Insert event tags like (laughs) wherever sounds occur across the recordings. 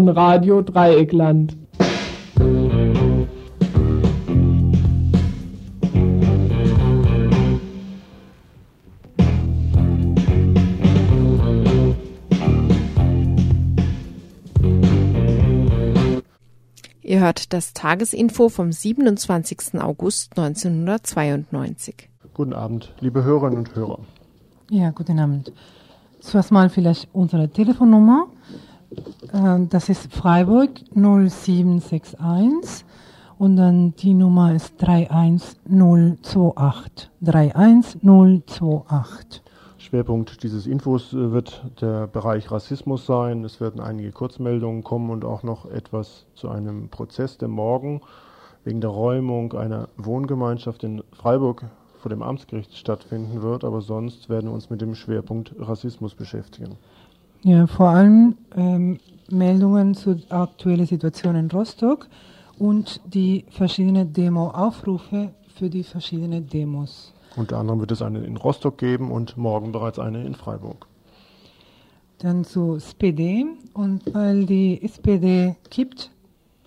Von Radio Dreieckland. Ihr hört das Tagesinfo vom 27. August 1992. Guten Abend, liebe Hörerinnen und Hörer. Ja, guten Abend. Zuerst mal vielleicht unsere Telefonnummer. Äh, das ist Freiburg 0761 und dann die Nummer ist 31028. 31028. Schwerpunkt dieses Infos äh, wird der Bereich Rassismus sein. Es werden einige Kurzmeldungen kommen und auch noch etwas zu einem Prozess, der morgen wegen der Räumung einer Wohngemeinschaft in Freiburg vor dem Amtsgericht stattfinden wird. Aber sonst werden wir uns mit dem Schwerpunkt Rassismus beschäftigen. Ja, vor allem ähm, Meldungen zur aktuellen Situation in Rostock und die verschiedenen Demo-Aufrufe für die verschiedenen Demos. Unter anderem wird es eine in Rostock geben und morgen bereits eine in Freiburg. Dann zu SPD und weil die SPD kippt,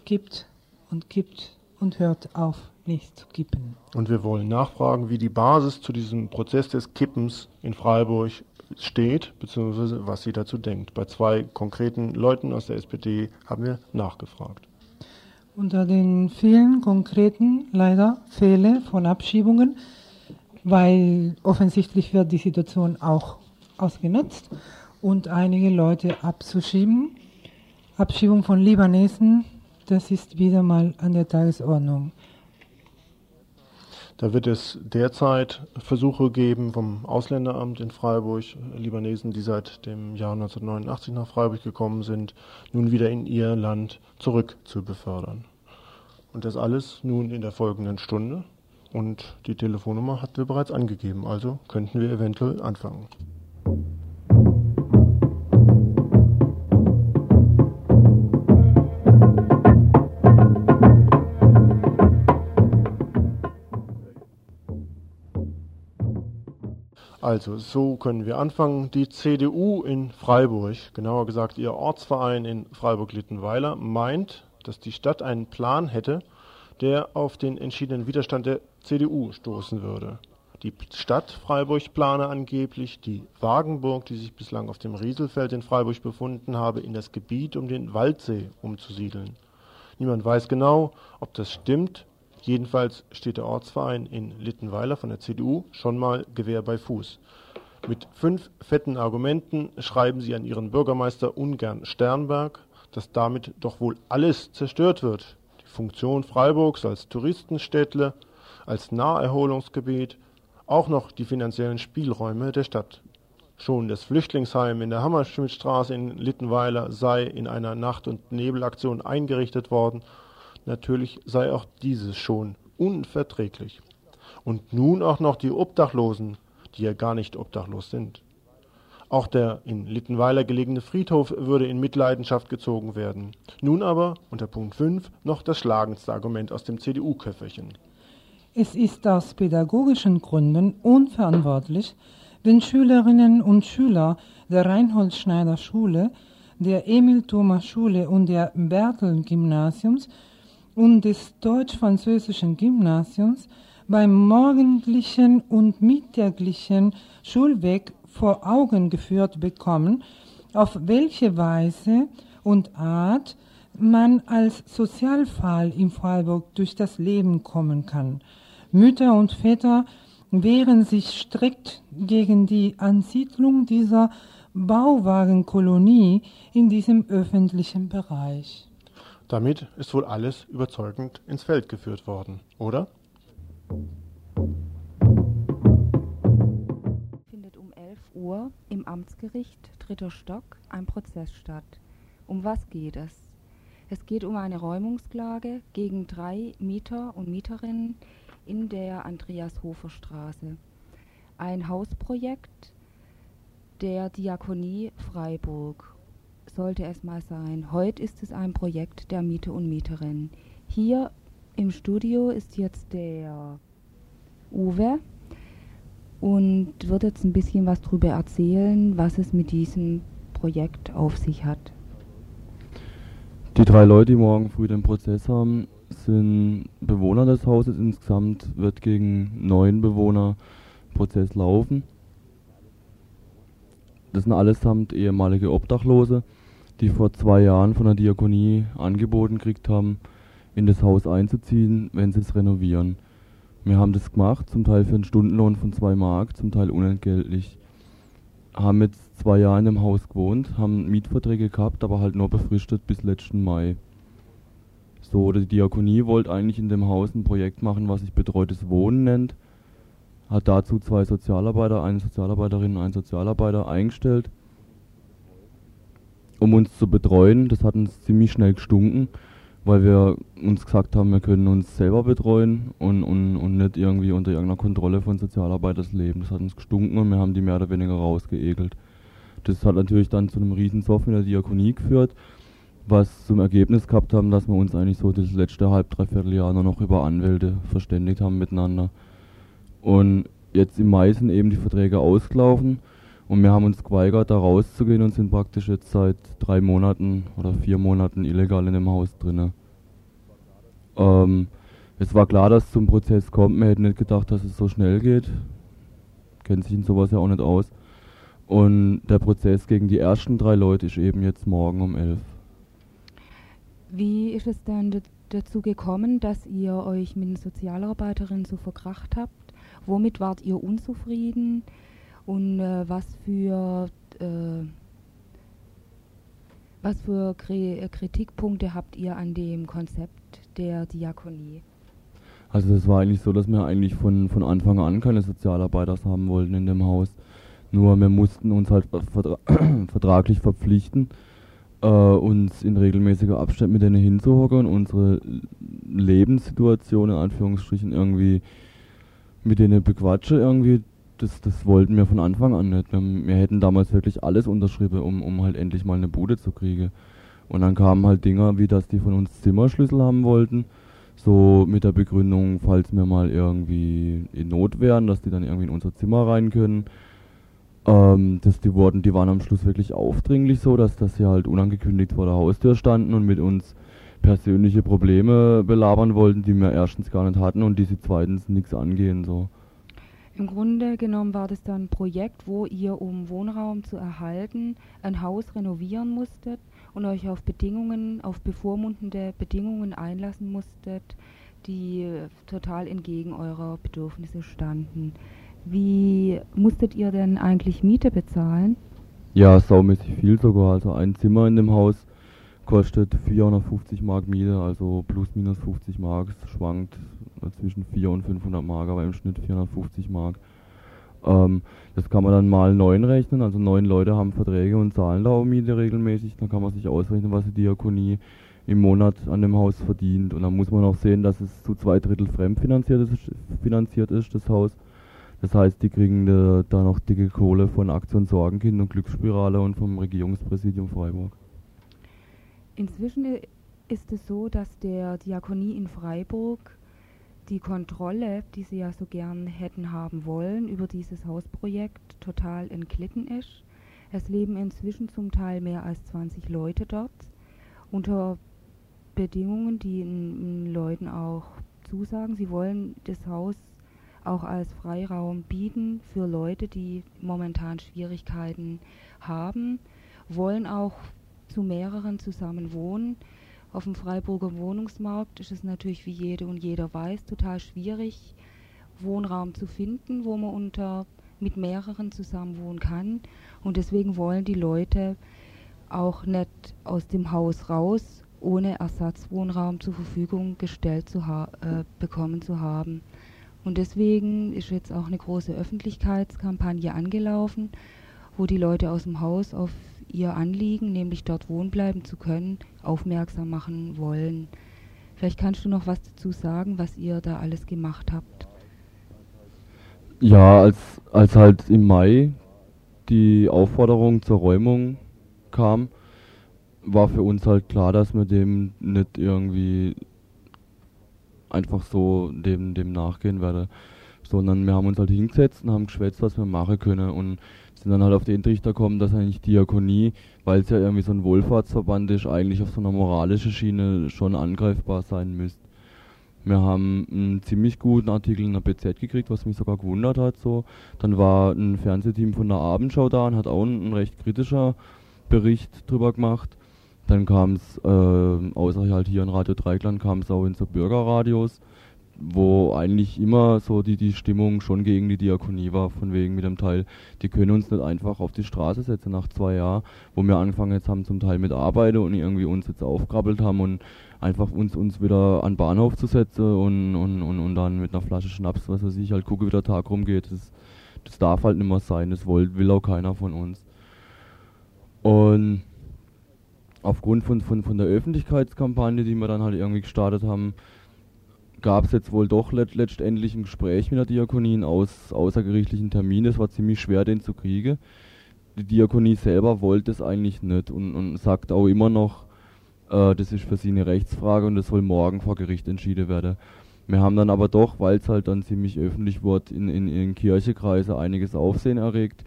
kippt und kippt und hört auf nicht zu kippen. Und wir wollen nachfragen, wie die Basis zu diesem Prozess des Kippens in Freiburg steht, beziehungsweise was sie dazu denkt. Bei zwei konkreten Leuten aus der SPD haben wir nachgefragt. Unter den vielen konkreten, leider Fälle von Abschiebungen weil offensichtlich wird die Situation auch ausgenutzt und einige Leute abzuschieben. Abschiebung von Libanesen, das ist wieder mal an der Tagesordnung. Da wird es derzeit Versuche geben vom Ausländeramt in Freiburg, Libanesen, die seit dem Jahr 1989 nach Freiburg gekommen sind, nun wieder in ihr Land zurück zu befördern. Und das alles nun in der folgenden Stunde. Und die Telefonnummer hatten wir bereits angegeben, also könnten wir eventuell anfangen. Also, so können wir anfangen. Die CDU in Freiburg, genauer gesagt ihr Ortsverein in Freiburg-Littenweiler, meint, dass die Stadt einen Plan hätte, der auf den entschiedenen Widerstand der CDU stoßen würde. Die Stadt Freiburg plane angeblich, die Wagenburg, die sich bislang auf dem Rieselfeld in Freiburg befunden habe, in das Gebiet um den Waldsee umzusiedeln. Niemand weiß genau, ob das stimmt. Jedenfalls steht der Ortsverein in Littenweiler von der CDU schon mal Gewehr bei Fuß. Mit fünf fetten Argumenten schreiben sie an ihren Bürgermeister ungern Sternberg, dass damit doch wohl alles zerstört wird. Die Funktion Freiburgs als Touristenstädtle, als Naherholungsgebiet auch noch die finanziellen Spielräume der Stadt. Schon das Flüchtlingsheim in der Hammerschmidtstraße in Littenweiler sei in einer Nacht- und Nebelaktion eingerichtet worden. Natürlich sei auch dieses schon unverträglich. Und nun auch noch die Obdachlosen, die ja gar nicht obdachlos sind. Auch der in Littenweiler gelegene Friedhof würde in Mitleidenschaft gezogen werden. Nun aber, unter Punkt 5, noch das schlagendste Argument aus dem CDU-Köfferchen. Es ist aus pädagogischen Gründen unverantwortlich, den Schülerinnen und Schülern der Reinhold Schneider Schule, der Emil Thomas Schule und der Bertel Gymnasiums und des deutsch-französischen Gymnasiums beim morgendlichen und mittäglichen Schulweg vor Augen geführt bekommen, auf welche Weise und Art man als Sozialfall in Freiburg durch das Leben kommen kann. Mütter und Väter wehren sich strikt gegen die Ansiedlung dieser Bauwagenkolonie in diesem öffentlichen Bereich. Damit ist wohl alles überzeugend ins Feld geführt worden, oder? Findet um 11 Uhr im Amtsgericht dritter Stock ein Prozess statt. Um was geht es? Es geht um eine Räumungsklage gegen drei Mieter und Mieterinnen in der Andreas-Hofer-Straße. Ein Hausprojekt der Diakonie Freiburg sollte es mal sein. Heute ist es ein Projekt der Mieter und Mieterinnen. Hier im Studio ist jetzt der Uwe und wird jetzt ein bisschen was darüber erzählen, was es mit diesem Projekt auf sich hat. Die drei Leute, die morgen früh den Prozess haben, sind Bewohner des Hauses. Insgesamt wird gegen neun Bewohner Prozess laufen. Das sind allesamt ehemalige Obdachlose, die vor zwei Jahren von der Diakonie angeboten gekriegt haben, in das Haus einzuziehen, wenn sie es renovieren. Wir haben das gemacht, zum Teil für einen Stundenlohn von zwei Mark, zum Teil unentgeltlich. Haben jetzt zwei Jahre in dem Haus gewohnt, haben Mietverträge gehabt, aber halt nur befristet bis letzten Mai. So, die Diakonie wollte eigentlich in dem Haus ein Projekt machen, was sich betreutes Wohnen nennt. Hat dazu zwei Sozialarbeiter, eine Sozialarbeiterin und einen Sozialarbeiter eingestellt, um uns zu betreuen. Das hat uns ziemlich schnell gestunken, weil wir uns gesagt haben, wir können uns selber betreuen und, und, und nicht irgendwie unter irgendeiner Kontrolle von Sozialarbeiters leben. Das hat uns gestunken und wir haben die mehr oder weniger rausgeekelt. Das hat natürlich dann zu einem Riesensoff in der Diakonie geführt was zum Ergebnis gehabt haben, dass wir uns eigentlich so das letzte halb, dreiviertel Jahr nur noch über Anwälte verständigt haben miteinander. Und jetzt im Mai sind eben die Verträge ausgelaufen und wir haben uns geweigert, da rauszugehen und sind praktisch jetzt seit drei Monaten oder vier Monaten illegal in dem Haus drinne. Ähm, es war klar, dass es zum Prozess kommt. Wir hätten nicht gedacht, dass es so schnell geht. Kennt sich in sowas ja auch nicht aus. Und der Prozess gegen die ersten drei Leute ist eben jetzt morgen um elf. Wie ist es dann dazu gekommen, dass ihr euch mit den Sozialarbeiterinnen so verkracht habt? Womit wart ihr unzufrieden und äh, was für äh, was für Kritikpunkte habt ihr an dem Konzept der Diakonie? Also es war eigentlich so, dass wir eigentlich von, von Anfang an keine Sozialarbeiter haben wollten in dem Haus. Nur wir mussten uns halt vertra (clears throat) vertraglich verpflichten, äh, uns in regelmäßiger Abstand mit denen hinzuhocken und unsere Lebenssituation in Anführungsstrichen irgendwie mit denen bequatschen irgendwie. Das, das wollten wir von Anfang an nicht. Wir, wir hätten damals wirklich alles unterschrieben, um, um halt endlich mal eine Bude zu kriegen. Und dann kamen halt Dinger, wie dass die von uns Zimmerschlüssel haben wollten. So mit der Begründung, falls wir mal irgendwie in Not wären, dass die dann irgendwie in unser Zimmer rein können. Ähm, das, die, wurden, die waren am Schluss wirklich aufdringlich so, dass, dass sie halt unangekündigt vor der Haustür standen und mit uns persönliche Probleme belabern wollten, die wir erstens gar nicht hatten und die sie zweitens nichts angehen. So. Im Grunde genommen war das dann ein Projekt, wo ihr, um Wohnraum zu erhalten, ein Haus renovieren musstet und euch auf Bedingungen, auf bevormundende Bedingungen einlassen musstet, die total entgegen eurer Bedürfnisse standen. Wie musstet ihr denn eigentlich Miete bezahlen? Ja, saumäßig viel sogar. Also ein Zimmer in dem Haus kostet 450 Mark Miete, also plus minus 50 Mark. Es schwankt zwischen 400 und 500 Mark, aber im Schnitt 450 Mark. Ähm, das kann man dann mal neun rechnen, also neun Leute haben Verträge und zahlen da auch Miete regelmäßig. Dann kann man sich ausrechnen, was die Diakonie im Monat an dem Haus verdient. Und dann muss man auch sehen, dass es zu zwei Drittel fremdfinanziert ist, finanziert ist das Haus. Das heißt, die kriegen da, da noch dicke Kohle von Aktion Sorgenkind und Glücksspirale und vom Regierungspräsidium Freiburg. Inzwischen ist es so, dass der Diakonie in Freiburg die Kontrolle, die sie ja so gern hätten haben wollen, über dieses Hausprojekt total entglitten ist. Es leben inzwischen zum Teil mehr als 20 Leute dort unter Bedingungen, die den Leuten auch zusagen. Sie wollen das Haus auch als Freiraum bieten für Leute, die momentan Schwierigkeiten haben, wollen auch zu mehreren zusammen wohnen. Auf dem Freiburger Wohnungsmarkt ist es natürlich, wie jede und jeder weiß, total schwierig, Wohnraum zu finden, wo man unter mit mehreren zusammen wohnen kann. Und deswegen wollen die Leute auch nicht aus dem Haus raus, ohne Ersatzwohnraum zur Verfügung gestellt zu äh, bekommen zu haben. Und deswegen ist jetzt auch eine große Öffentlichkeitskampagne angelaufen, wo die Leute aus dem Haus auf ihr Anliegen, nämlich dort wohnen bleiben zu können, aufmerksam machen wollen. Vielleicht kannst du noch was dazu sagen, was ihr da alles gemacht habt. Ja, als, als halt im Mai die Aufforderung zur Räumung kam, war für uns halt klar, dass wir dem nicht irgendwie einfach so dem, dem nachgehen werde. Sondern wir haben uns halt hingesetzt und haben geschwätzt, was wir machen können. Und sind dann halt auf den Trichter gekommen, dass eigentlich Diakonie, weil es ja irgendwie so ein Wohlfahrtsverband ist, eigentlich auf so einer moralischen Schiene schon angreifbar sein müsste. Wir haben einen ziemlich guten Artikel in der BZ gekriegt, was mich sogar gewundert hat. So. Dann war ein Fernsehteam von der Abendschau da und hat auch ein, ein recht kritischer Bericht drüber gemacht. Dann kam es, äh, außer halt hier in Radio Dreikland, kam es auch in so Bürgerradios wo eigentlich immer so die, die Stimmung schon gegen die Diakonie war, von wegen mit dem Teil, die können uns nicht einfach auf die Straße setzen nach zwei Jahren, wo wir angefangen jetzt haben zum Teil mit Arbeit und irgendwie uns jetzt aufkrabbelt haben und einfach uns, uns wieder an den Bahnhof zu setzen und, und, und, und dann mit einer Flasche Schnaps, was weiß ich, halt gucke, wie der Tag rumgeht. Das, das darf halt nicht mehr sein, das will, will auch keiner von uns. Und aufgrund von, von, von der Öffentlichkeitskampagne, die wir dann halt irgendwie gestartet haben, gab es jetzt wohl doch let letztendlich ein Gespräch mit der Diakonie, einen aus außergerichtlichen Termin. Es war ziemlich schwer, den zu kriegen. Die Diakonie selber wollte es eigentlich nicht und, und sagt auch immer noch, äh, das ist für sie eine Rechtsfrage und das soll morgen vor Gericht entschieden werden. Wir haben dann aber doch, weil es halt dann ziemlich öffentlich wurde, in, in, in Kirchekreise einiges Aufsehen erregt,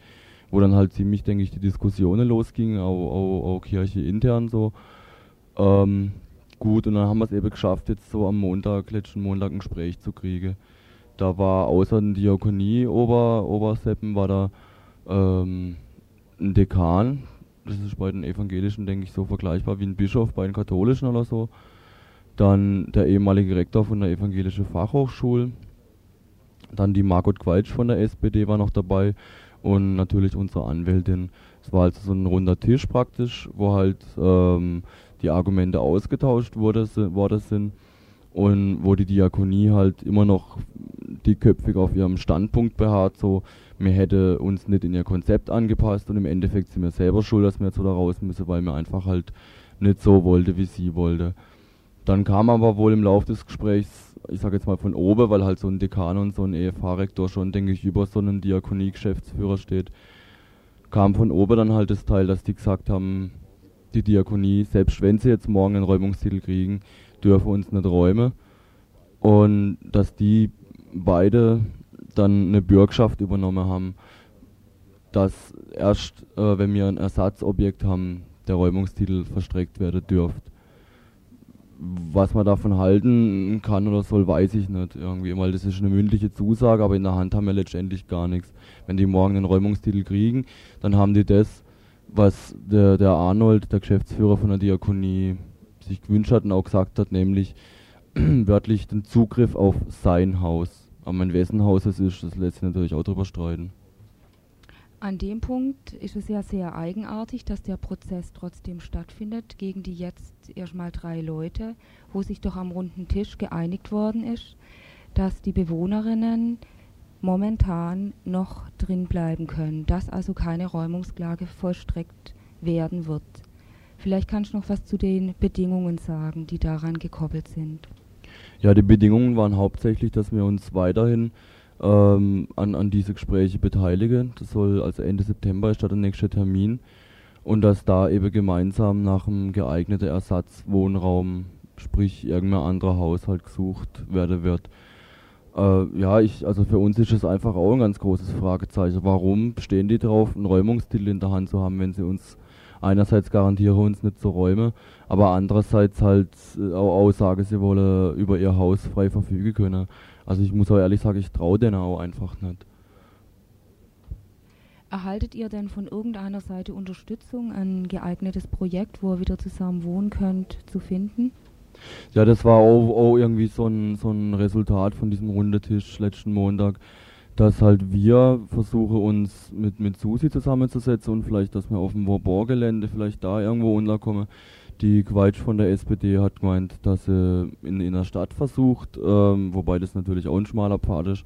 wo dann halt ziemlich, denke ich, die Diskussionen losgingen, auch, auch, auch Kirche intern so. Ähm, gut und dann haben wir es eben geschafft, jetzt so am Montag, letzten Montag ein Gespräch zu kriegen. Da war außer den Diakonie Ober, Oberseppen war da ähm, ein Dekan, das ist bei den Evangelischen, denke ich, so vergleichbar wie ein Bischof bei den Katholischen oder so. Dann der ehemalige Rektor von der Evangelischen Fachhochschule. Dann die Margot Quaitsch von der SPD war noch dabei und natürlich unsere Anwältin. Es war also so ein runder Tisch praktisch, wo halt ähm, die Argumente ausgetauscht wurde, worden sind und wo die Diakonie halt immer noch dickköpfig auf ihrem Standpunkt beharrt, so wir hätte uns nicht in ihr Konzept angepasst und im Endeffekt sind wir selber schuld, dass wir jetzt wieder raus müssen, weil wir einfach halt nicht so wollte, wie sie wollte. Dann kam aber wohl im Laufe des Gesprächs, ich sage jetzt mal von oben, weil halt so ein Dekan und so ein EFH-Rektor schon, denke ich, über so einen Diakonie-Geschäftsführer steht, kam von oben dann halt das Teil, dass die gesagt haben, die Diakonie, selbst wenn sie jetzt morgen einen Räumungstitel kriegen, dürfen uns nicht räumen. Und dass die beide dann eine Bürgschaft übernommen haben, dass erst, äh, wenn wir ein Ersatzobjekt haben, der Räumungstitel verstreckt werden dürft. Was man davon halten kann oder soll, weiß ich nicht irgendwie, weil das ist eine mündliche Zusage, aber in der Hand haben wir letztendlich gar nichts. Wenn die morgen einen Räumungstitel kriegen, dann haben die das, was der, der Arnold, der Geschäftsführer von der Diakonie, sich gewünscht hat und auch gesagt hat, nämlich (clears throat) wörtlich den Zugriff auf sein Haus. Aber in wessen Haus es ist, das lässt sich natürlich auch drüber streiten. An dem Punkt ist es ja sehr eigenartig, dass der Prozess trotzdem stattfindet gegen die jetzt erstmal drei Leute, wo sich doch am runden Tisch geeinigt worden ist, dass die Bewohnerinnen momentan noch drin bleiben können, dass also keine Räumungsklage vollstreckt werden wird. Vielleicht kannst du noch was zu den Bedingungen sagen, die daran gekoppelt sind. Ja, die Bedingungen waren hauptsächlich, dass wir uns weiterhin ähm, an, an diese Gespräche beteiligen. Das soll also Ende September da der nächste Termin und dass da eben gemeinsam nach einem geeigneten Ersatzwohnraum, sprich irgendein anderer Haushalt gesucht werden wird. Äh, ja, ich, also für uns ist es einfach auch ein ganz großes Fragezeichen. Warum stehen die drauf, einen Räumungstitel in der Hand zu haben, wenn sie uns einerseits garantieren, uns nicht zu räumen, aber andererseits halt äh, auch aussagen, sie wollen über ihr Haus frei verfügen können. Also ich muss auch ehrlich sagen, ich traue denen auch einfach nicht. Erhaltet ihr denn von irgendeiner Seite Unterstützung, ein geeignetes Projekt, wo ihr wieder zusammen wohnen könnt, zu finden? Ja, das war auch, auch irgendwie so ein, so ein Resultat von diesem Rundetisch letzten Montag, dass halt wir versuchen uns mit, mit Susi zusammenzusetzen und vielleicht, dass wir auf dem Vauban-Gelände vielleicht da irgendwo unterkommen. Die Quatsch von der SPD hat gemeint, dass sie in, in der Stadt versucht, ähm, wobei das natürlich auch ein schmaler Pfad ist,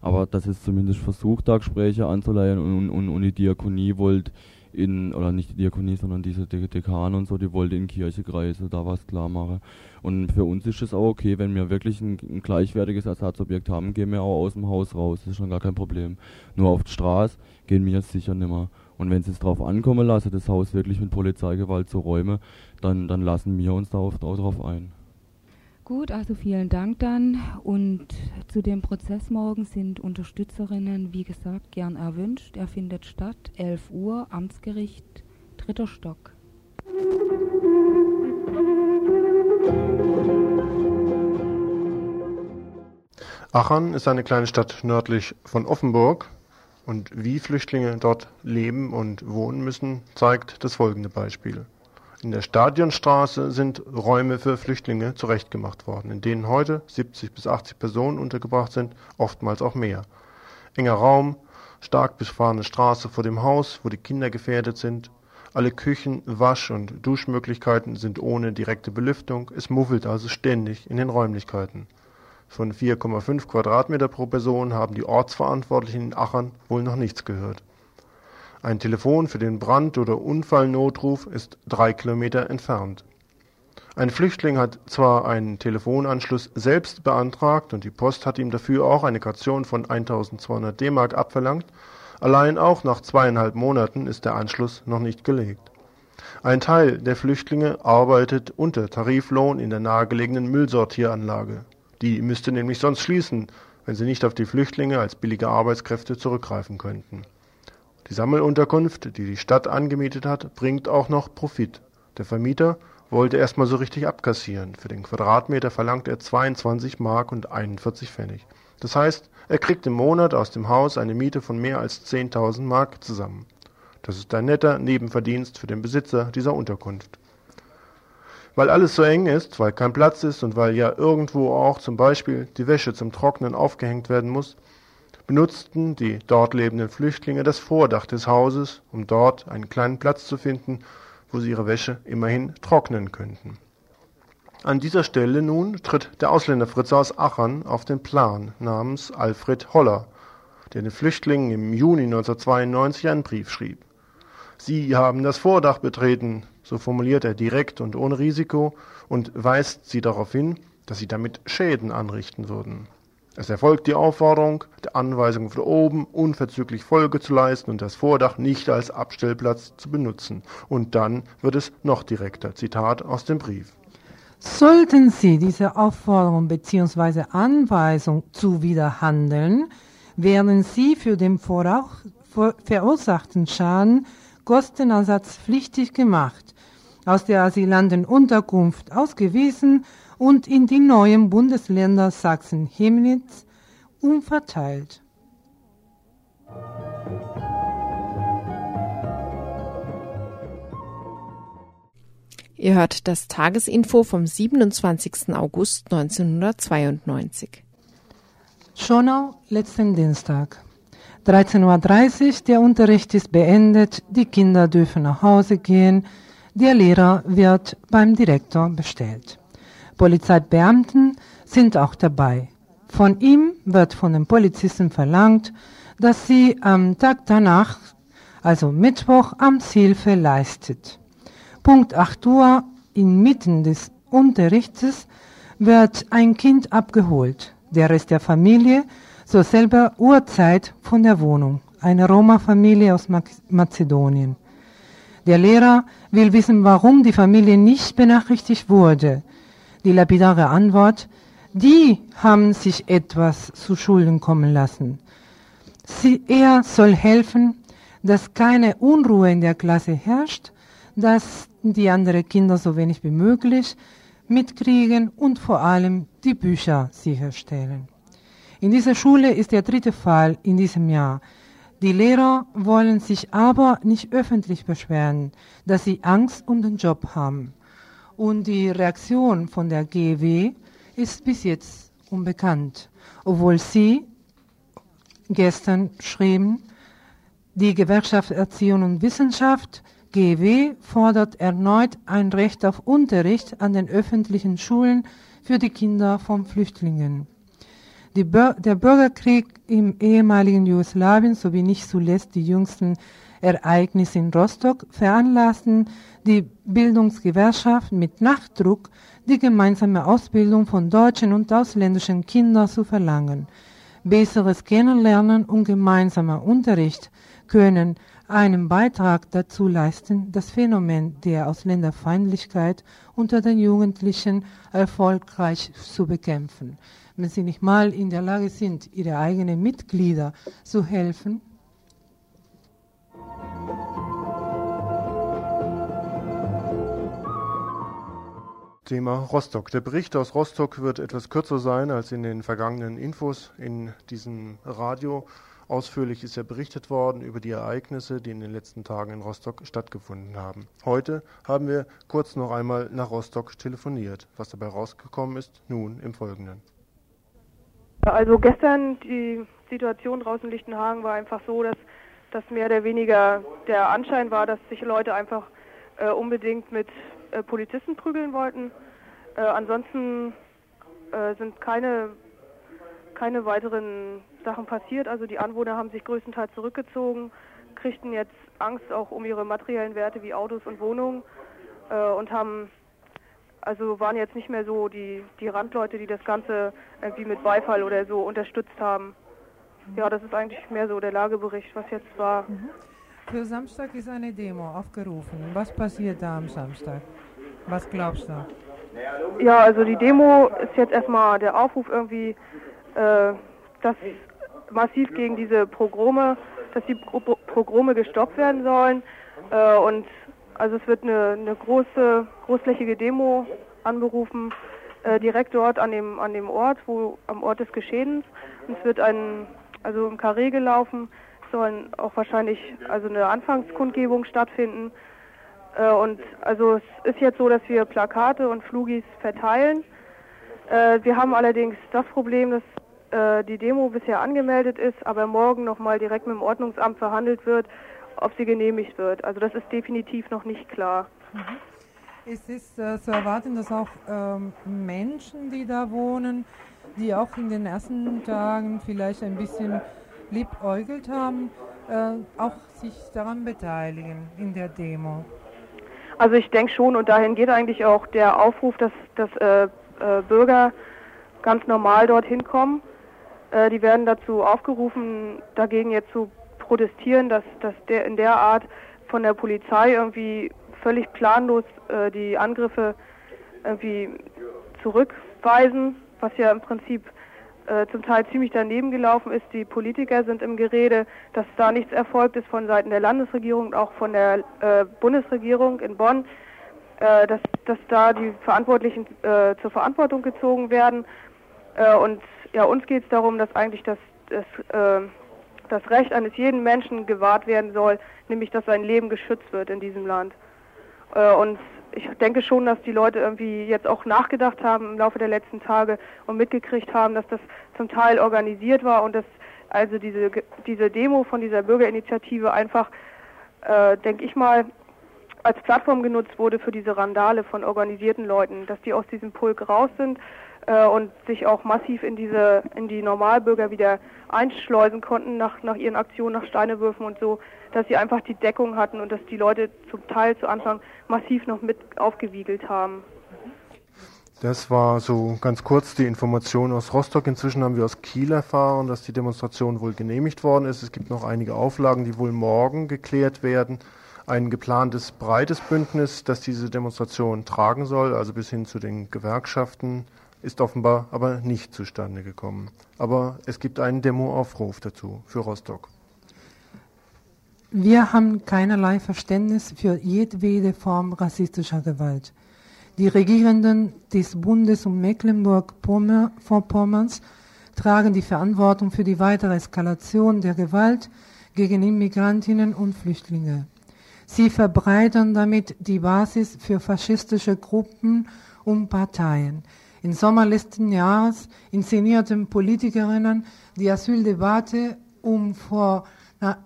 aber dass es zumindest versucht, da Gespräche anzuleihen und, und, und die Diakonie wollte in, oder nicht die Diakonie, sondern diese Dekan und so, die wollte in Kirchekreise da was klar machen. Und für uns ist es auch okay, wenn wir wirklich ein, ein, gleichwertiges Ersatzobjekt haben, gehen wir auch aus dem Haus raus. Das ist schon gar kein Problem. Nur auf die Straße gehen wir jetzt sicher nimmer. Und wenn es jetzt darauf ankommen lasse, das Haus wirklich mit Polizeigewalt zu räumen, dann, dann lassen wir uns da auch drauf ein. Gut, also vielen Dank dann. Und zu dem Prozess morgen sind Unterstützerinnen, wie gesagt, gern erwünscht. Er findet statt, 11 Uhr, Amtsgericht, dritter Stock. Achern ist eine kleine Stadt nördlich von Offenburg. Und wie Flüchtlinge dort leben und wohnen müssen, zeigt das folgende Beispiel. In der Stadionstraße sind Räume für Flüchtlinge zurechtgemacht worden, in denen heute 70 bis 80 Personen untergebracht sind, oftmals auch mehr. Enger Raum, stark befahrene Straße vor dem Haus, wo die Kinder gefährdet sind. Alle Küchen, Wasch- und Duschmöglichkeiten sind ohne direkte Belüftung, es muffelt also ständig in den Räumlichkeiten. Von 4,5 Quadratmeter pro Person haben die Ortsverantwortlichen in Achern wohl noch nichts gehört. Ein Telefon für den Brand- oder Unfallnotruf ist drei Kilometer entfernt. Ein Flüchtling hat zwar einen Telefonanschluss selbst beantragt und die Post hat ihm dafür auch eine Kaution von 1200 D-Mark abverlangt, allein auch nach zweieinhalb Monaten ist der Anschluss noch nicht gelegt. Ein Teil der Flüchtlinge arbeitet unter Tariflohn in der nahegelegenen Müllsortieranlage. Die müsste nämlich sonst schließen, wenn sie nicht auf die Flüchtlinge als billige Arbeitskräfte zurückgreifen könnten. Die Sammelunterkunft, die die Stadt angemietet hat, bringt auch noch Profit. Der Vermieter wollte erstmal so richtig abkassieren. Für den Quadratmeter verlangt er 22 Mark und 41 Pfennig. Das heißt, er kriegt im Monat aus dem Haus eine Miete von mehr als 10.000 Mark zusammen. Das ist ein netter Nebenverdienst für den Besitzer dieser Unterkunft. Weil alles so eng ist, weil kein Platz ist und weil ja irgendwo auch zum Beispiel die Wäsche zum Trocknen aufgehängt werden muss, benutzten die dort lebenden Flüchtlinge das Vordach des Hauses, um dort einen kleinen Platz zu finden, wo sie ihre Wäsche immerhin trocknen könnten. An dieser Stelle nun tritt der Ausländer Fritz aus Achern auf den Plan namens Alfred Holler, der den Flüchtlingen im Juni 1992 einen Brief schrieb. Sie haben das Vordach betreten, so formuliert er direkt und ohne Risiko und weist sie darauf hin, dass sie damit Schäden anrichten würden. Es erfolgt die Aufforderung, der Anweisung von oben unverzüglich Folge zu leisten und das Vordach nicht als Abstellplatz zu benutzen. Und dann wird es noch direkter. Zitat aus dem Brief. Sollten Sie diese Aufforderung bzw. Anweisung zuwiderhandeln, werden Sie für den verursachten Schaden kostenersatzpflichtig gemacht, aus der Asylantenunterkunft ausgewiesen und in die neuen Bundesländer Sachsen-Chemnitz umverteilt. Ihr hört das Tagesinfo vom 27. August 1992. Schonau, letzten Dienstag. 13.30 Uhr, der Unterricht ist beendet, die Kinder dürfen nach Hause gehen, der Lehrer wird beim Direktor bestellt. Polizeibeamten sind auch dabei. Von ihm wird von den Polizisten verlangt, dass sie am Tag danach, also Mittwoch, Amtshilfe leistet. Punkt 8 Uhr inmitten des Unterrichts wird ein Kind abgeholt. Der Rest der Familie zur selber Uhrzeit von der Wohnung. Eine Roma-Familie aus Mazedonien. Der Lehrer will wissen, warum die Familie nicht benachrichtigt wurde die lapidare Antwort, die haben sich etwas zu Schulden kommen lassen. Sie, er soll helfen, dass keine Unruhe in der Klasse herrscht, dass die anderen Kinder so wenig wie möglich mitkriegen und vor allem die Bücher sicherstellen. In dieser Schule ist der dritte Fall in diesem Jahr. Die Lehrer wollen sich aber nicht öffentlich beschweren, dass sie Angst um den Job haben. Und die Reaktion von der GW ist bis jetzt unbekannt, obwohl sie gestern schrieben, die Gewerkschaft Erziehung und Wissenschaft GW fordert erneut ein Recht auf Unterricht an den öffentlichen Schulen für die Kinder von Flüchtlingen. Bür der Bürgerkrieg im ehemaligen Jugoslawien sowie nicht zuletzt die jüngsten Ereignisse in Rostock veranlassten die Bildungsgewerkschaft mit Nachdruck die gemeinsame Ausbildung von deutschen und ausländischen Kindern zu verlangen. Besseres Kennenlernen und gemeinsamer Unterricht können einen Beitrag dazu leisten, das Phänomen der Ausländerfeindlichkeit unter den Jugendlichen erfolgreich zu bekämpfen. Wenn sie nicht mal in der Lage sind, ihre eigenen Mitglieder zu helfen, Thema Rostock. Der Bericht aus Rostock wird etwas kürzer sein als in den vergangenen Infos in diesem Radio. Ausführlich ist ja berichtet worden über die Ereignisse, die in den letzten Tagen in Rostock stattgefunden haben. Heute haben wir kurz noch einmal nach Rostock telefoniert. Was dabei rausgekommen ist, nun im Folgenden. Also gestern die Situation draußen in Lichtenhagen war einfach so, dass, dass mehr oder weniger der Anschein war, dass sich Leute einfach äh, unbedingt mit äh, Polizisten prügeln wollten. Äh, ansonsten äh, sind keine, keine weiteren Sachen passiert. Also die Anwohner haben sich größtenteils zurückgezogen, kriegten jetzt Angst auch um ihre materiellen Werte wie Autos und Wohnungen äh, und haben also waren jetzt nicht mehr so die, die Randleute, die das Ganze irgendwie mit Beifall oder so unterstützt haben. Ja, das ist eigentlich mehr so der Lagebericht, was jetzt war. Mhm. Für Samstag ist eine Demo aufgerufen. Was passiert da am Samstag? Was glaubst du? Ja, also die Demo ist jetzt erstmal der Aufruf irgendwie, äh, dass massiv gegen diese Progrome, dass die Pro Progrome gestoppt werden sollen. Äh, und also es wird eine, eine große, großflächige Demo anberufen, äh, direkt dort an dem, an dem Ort, wo am Ort des Geschehens. Und es wird ein, also im Karree gelaufen, sollen auch wahrscheinlich also eine Anfangskundgebung stattfinden. Äh, und also es ist jetzt so, dass wir Plakate und Flugis verteilen. Äh, wir haben allerdings das Problem, dass äh, die Demo bisher angemeldet ist, aber morgen nochmal direkt mit dem Ordnungsamt verhandelt wird, ob sie genehmigt wird. Also das ist definitiv noch nicht klar. Mhm. Ist es äh, zu erwarten, dass auch ähm, Menschen, die da wohnen, die auch in den ersten Tagen vielleicht ein bisschen liebäugelt haben, äh, auch sich daran beteiligen in der Demo? Also ich denke schon und dahin geht eigentlich auch der Aufruf, dass, dass äh, äh, Bürger ganz normal dorthin kommen. Äh, die werden dazu aufgerufen, dagegen jetzt zu protestieren, dass, dass der in der Art von der Polizei irgendwie völlig planlos äh, die Angriffe irgendwie zurückweisen, was ja im Prinzip äh, zum Teil ziemlich daneben gelaufen ist. Die Politiker sind im Gerede, dass da nichts erfolgt ist von Seiten der Landesregierung und auch von der äh, Bundesregierung in Bonn, äh, dass, dass da die Verantwortlichen äh, zur Verantwortung gezogen werden. Äh, und ja, uns geht es darum, dass eigentlich das, das, das Recht eines jeden Menschen gewahrt werden soll, nämlich dass sein Leben geschützt wird in diesem Land. und ich denke schon, dass die Leute irgendwie jetzt auch nachgedacht haben im Laufe der letzten Tage und mitgekriegt haben, dass das zum Teil organisiert war und dass also diese, diese Demo von dieser Bürgerinitiative einfach, äh, denke ich mal, als Plattform genutzt wurde für diese Randale von organisierten Leuten, dass die aus diesem Pulk raus sind äh, und sich auch massiv in diese in die Normalbürger wieder einschleusen konnten nach, nach ihren Aktionen, nach Steinewürfen und so, dass sie einfach die Deckung hatten und dass die Leute zum Teil zu Anfang massiv noch mit aufgewiegelt haben. Das war so ganz kurz die Information aus Rostock. Inzwischen haben wir aus Kiel erfahren, dass die Demonstration wohl genehmigt worden ist. Es gibt noch einige Auflagen, die wohl morgen geklärt werden. Ein geplantes breites Bündnis, das diese Demonstration tragen soll, also bis hin zu den Gewerkschaften, ist offenbar aber nicht zustande gekommen. Aber es gibt einen Demoaufruf dazu für Rostock. Wir haben keinerlei Verständnis für jedwede Form rassistischer Gewalt. Die Regierenden des Bundes und Mecklenburg-Vorpommerns tragen die Verantwortung für die weitere Eskalation der Gewalt gegen Immigrantinnen und Flüchtlinge. Sie verbreitern damit die Basis für faschistische Gruppen und Parteien. Im Sommer letzten Jahres inszenierten Politikerinnen die Asyldebatte, um vor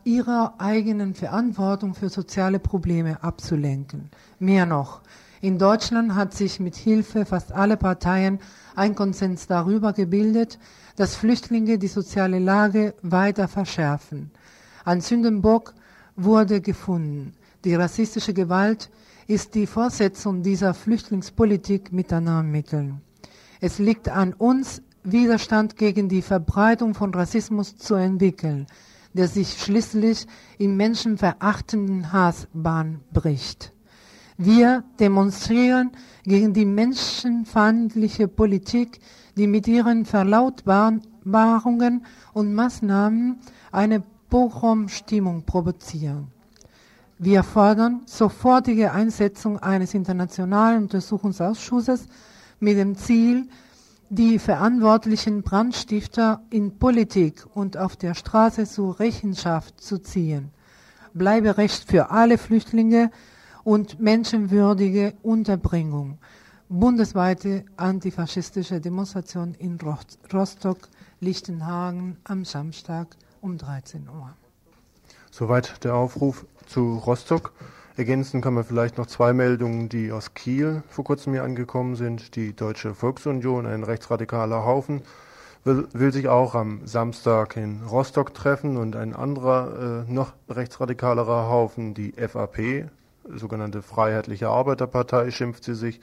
ihrer eigenen Verantwortung für soziale Probleme abzulenken. Mehr noch, in Deutschland hat sich mit Hilfe fast aller Parteien ein Konsens darüber gebildet, dass Flüchtlinge die soziale Lage weiter verschärfen. Ein Sündenbock wurde gefunden. Die rassistische Gewalt ist die Fortsetzung dieser Flüchtlingspolitik mit anderen Mitteln. Es liegt an uns, Widerstand gegen die Verbreitung von Rassismus zu entwickeln. der sich schließlich im menschenverachtenden Hass bricht. Wir demonstrieren gegen die menschenfeindliche Politik, die mit ihren Verlautbarungen und Maßnahmen eine Pogromstimmung provozieren. Wir fordern sofortige Einsetzung eines internationalen Untersuchungsausschusses mit dem Ziel, die verantwortlichen Brandstifter in Politik und auf der Straße zur Rechenschaft zu ziehen. Bleiberecht für alle Flüchtlinge und menschenwürdige Unterbringung. Bundesweite antifaschistische Demonstration in Rostock, Lichtenhagen am Samstag um 13 Uhr. Soweit der Aufruf zu Rostock. Ergänzen kann man vielleicht noch zwei Meldungen, die aus Kiel vor kurzem hier angekommen sind. Die Deutsche Volksunion, ein rechtsradikaler Haufen, will, will sich auch am Samstag in Rostock treffen und ein anderer, äh, noch rechtsradikalerer Haufen, die FAP, sogenannte Freiheitliche Arbeiterpartei, schimpft sie sich,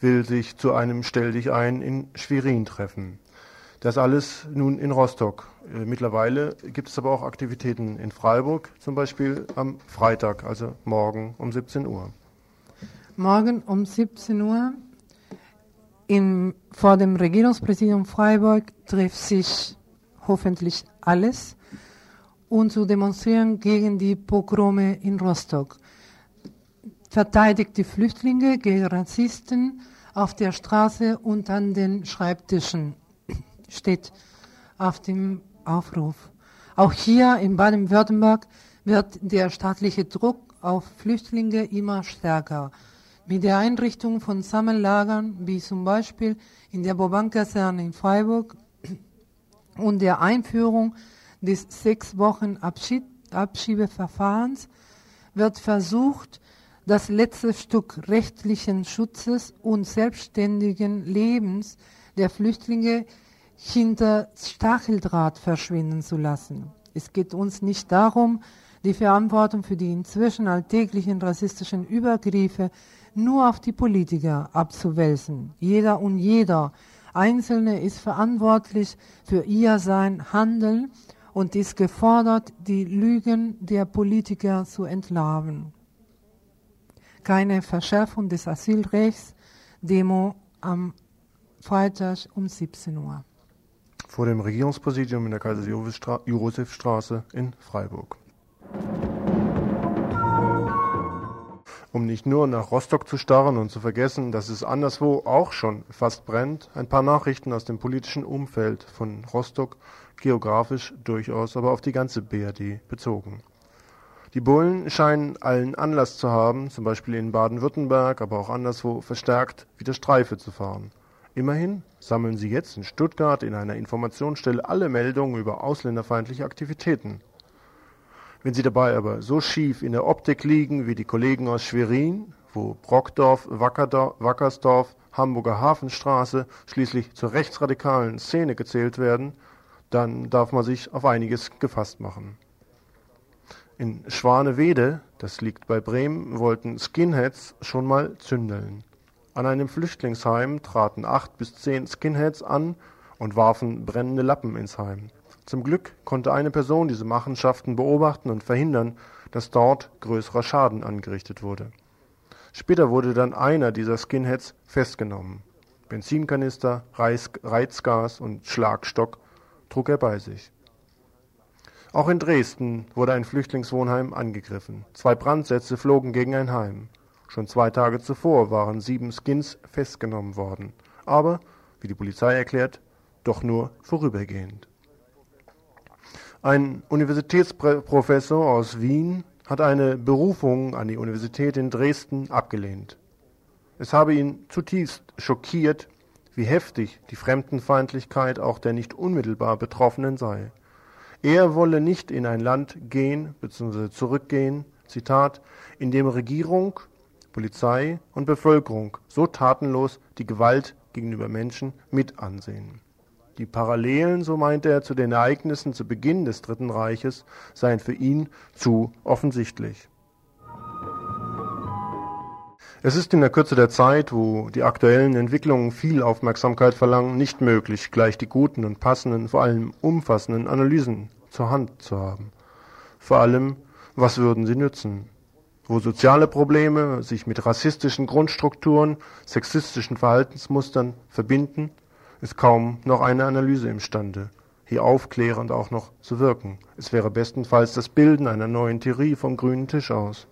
will sich zu einem Stell dich ein in Schwerin treffen. Das alles nun in Rostock. Äh, mittlerweile gibt es aber auch Aktivitäten in Freiburg, zum Beispiel am Freitag, also morgen um 17 Uhr. Morgen um 17 Uhr im, vor dem Regierungspräsidium Freiburg trifft sich hoffentlich alles, um zu demonstrieren gegen die Pogrome in Rostock. Verteidigt die Flüchtlinge gegen Rassisten auf der Straße und an den Schreibtischen steht auf dem Aufruf. Auch hier in Baden-Württemberg wird der staatliche Druck auf Flüchtlinge immer stärker. Mit der Einrichtung von Sammellagern, wie zum Beispiel in der Boban-Kaserne in Freiburg (clears throat) und der Einführung des sechs Wochen Abschied Abschiebeverfahrens, wird versucht, das letzte Stück rechtlichen Schutzes und selbstständigen Lebens der Flüchtlinge hinter Stacheldraht verschwinden zu lassen. Es geht uns nicht darum, die Verantwortung für die inzwischen alltäglichen rassistischen Übergriffe nur auf die Politiker abzuwälzen. Jeder und jeder Einzelne ist verantwortlich für ihr sein Handeln und ist gefordert, die Lügen der Politiker zu entlarven. Keine Verschärfung des Asylrechts, Demo am Freitag um 17 Uhr vor dem Regierungspräsidium in der Kaiser-Josef-Straße in Freiburg. Um nicht nur nach Rostock zu starren und zu vergessen, dass es anderswo auch schon fast brennt, ein paar Nachrichten aus dem politischen Umfeld von Rostock, geografisch durchaus, aber auf die ganze BRD bezogen. Die Bullen scheinen allen Anlass zu haben, zum Beispiel in Baden-Württemberg, aber auch anderswo verstärkt wieder Streife zu fahren. Immerhin sammeln sie jetzt in Stuttgart in einer Informationsstelle alle Meldungen über ausländerfeindliche Aktivitäten. Wenn sie dabei aber so schief in der Optik liegen wie die Kollegen aus Schwerin, wo Brockdorf, Wackersdorf, Hamburger Hafenstraße schließlich zur rechtsradikalen Szene gezählt werden, dann darf man sich auf einiges gefasst machen. In Schwanewede, das liegt bei Bremen, wollten Skinheads schon mal zündeln. An einem Flüchtlingsheim traten acht bis zehn Skinheads an und warfen brennende Lappen ins Heim. Zum Glück konnte eine Person diese Machenschaften beobachten und verhindern, dass dort größerer Schaden angerichtet wurde. Später wurde dann einer dieser Skinheads festgenommen. Benzinkanister, Reizgas und Schlagstock trug er bei sich. Auch in Dresden wurde ein Flüchtlingswohnheim angegriffen. Zwei Brandsätze flogen gegen ein Heim. Schon zwei Tage zuvor waren sieben Skins festgenommen worden, aber, wie die Polizei erklärt, doch nur vorübergehend. Ein Universitätsprofessor aus Wien hat eine Berufung an die Universität in Dresden abgelehnt. Es habe ihn zutiefst schockiert, wie heftig die Fremdenfeindlichkeit auch der nicht unmittelbar Betroffenen sei. Er wolle nicht in ein Land gehen bzw. zurückgehen, Zitat, in dem Regierung Polizei und Bevölkerung so tatenlos die Gewalt gegenüber Menschen mit ansehen. Die Parallelen, so meinte er, zu den Ereignissen zu Beginn des Dritten Reiches seien für ihn zu offensichtlich. Es ist in der Kürze der Zeit, wo die aktuellen Entwicklungen viel Aufmerksamkeit verlangen, nicht möglich, gleich die guten und passenden, vor allem umfassenden Analysen zur Hand zu haben. Vor allem, was würden sie nützen? Wo soziale Probleme sich mit rassistischen Grundstrukturen, sexistischen Verhaltensmustern verbinden, ist kaum noch eine Analyse imstande, hier aufklärend auch noch zu wirken. Es wäre bestenfalls das Bilden einer neuen Theorie vom grünen Tisch aus.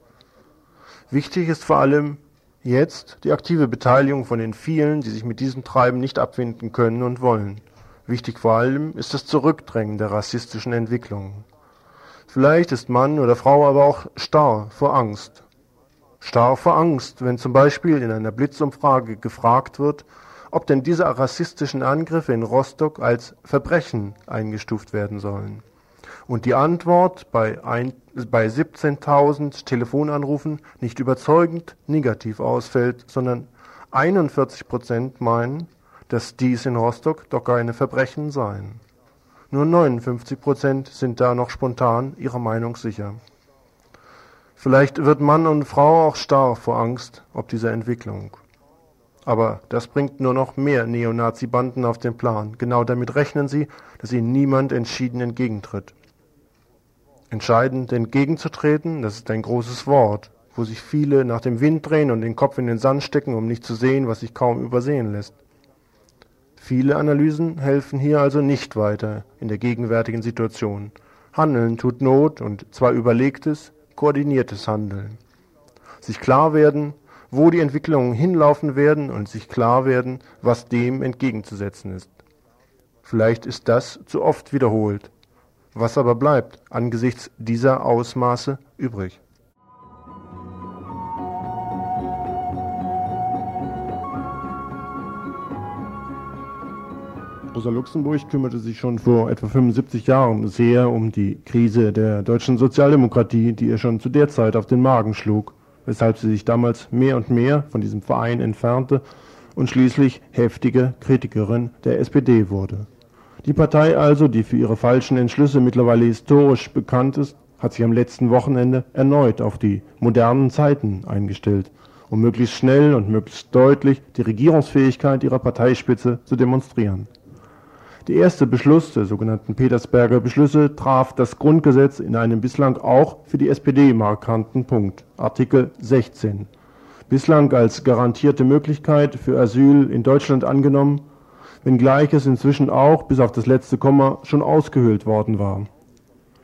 Wichtig ist vor allem jetzt die aktive Beteiligung von den vielen, die sich mit diesem Treiben nicht abfinden können und wollen. Wichtig vor allem ist das Zurückdrängen der rassistischen Entwicklungen. Vielleicht ist Mann oder Frau aber auch starr vor Angst. Starr vor Angst, wenn zum Beispiel in einer Blitzumfrage gefragt wird, ob denn diese rassistischen Angriffe in Rostock als Verbrechen eingestuft werden sollen. Und die Antwort bei, bei 17.000 Telefonanrufen nicht überzeugend negativ ausfällt, sondern 41 Prozent meinen, dass dies in Rostock doch keine Verbrechen seien. Nur 59 Prozent sind da noch spontan ihrer Meinung sicher. Vielleicht wird Mann und Frau auch starr vor Angst ob dieser Entwicklung. Aber das bringt nur noch mehr Neonazi-Banden auf den Plan. Genau damit rechnen sie, dass ihnen niemand entschieden entgegentritt. Entscheidend entgegenzutreten, das ist ein großes Wort, wo sich viele nach dem Wind drehen und den Kopf in den Sand stecken, um nicht zu sehen, was sich kaum übersehen lässt. Viele Analysen helfen hier also nicht weiter in der gegenwärtigen Situation. Handeln tut Not und zwar überlegtes, koordiniertes Handeln. Sich klar werden, wo die Entwicklungen hinlaufen werden und sich klar werden, was dem entgegenzusetzen ist. Vielleicht ist das zu oft wiederholt. Was aber bleibt angesichts dieser Ausmaße übrig? Rosa Luxemburg kümmerte sich schon vor etwa 75 Jahren sehr um die Krise der deutschen Sozialdemokratie, die ihr schon zu der Zeit auf den Magen schlug, weshalb sie sich damals mehr und mehr von diesem Verein entfernte und schließlich heftige Kritikerin der SPD wurde. Die Partei also, die für ihre falschen Entschlüsse mittlerweile historisch bekannt ist, hat sich am letzten Wochenende erneut auf die modernen Zeiten eingestellt, um möglichst schnell und möglichst deutlich die Regierungsfähigkeit ihrer Parteispitze zu demonstrieren. Der erste Beschluss der sogenannten Petersberger Beschlüsse traf das Grundgesetz in einem bislang auch für die SPD markanten Punkt, Artikel 16. Bislang als garantierte Möglichkeit für Asyl in Deutschland angenommen, wenngleich es inzwischen auch bis auf das letzte Komma schon ausgehöhlt worden war.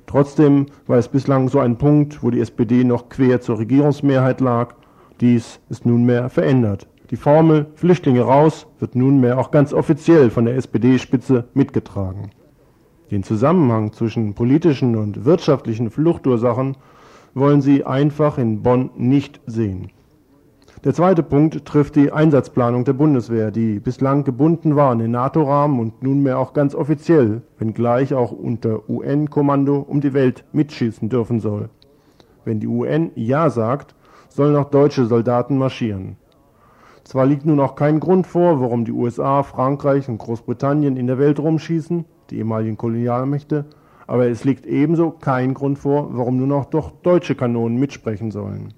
Trotzdem war es bislang so ein Punkt, wo die SPD noch quer zur Regierungsmehrheit lag. Dies ist nunmehr verändert. Die Formel Flüchtlinge raus wird nunmehr auch ganz offiziell von der SPD-Spitze mitgetragen. Den Zusammenhang zwischen politischen und wirtschaftlichen Fluchtursachen wollen sie einfach in Bonn nicht sehen. Der zweite Punkt trifft die Einsatzplanung der Bundeswehr, die bislang gebunden war an den NATO-Rahmen und nunmehr auch ganz offiziell, wenngleich auch unter UN-Kommando, um die Welt mitschießen dürfen soll. Wenn die UN Ja sagt, sollen auch deutsche Soldaten marschieren. Zwar liegt nun auch kein Grund vor, warum die USA, Frankreich und Großbritannien in der Welt rumschießen, die ehemaligen Kolonialmächte, aber es liegt ebenso kein Grund vor, warum nun auch doch deutsche Kanonen mitsprechen sollen.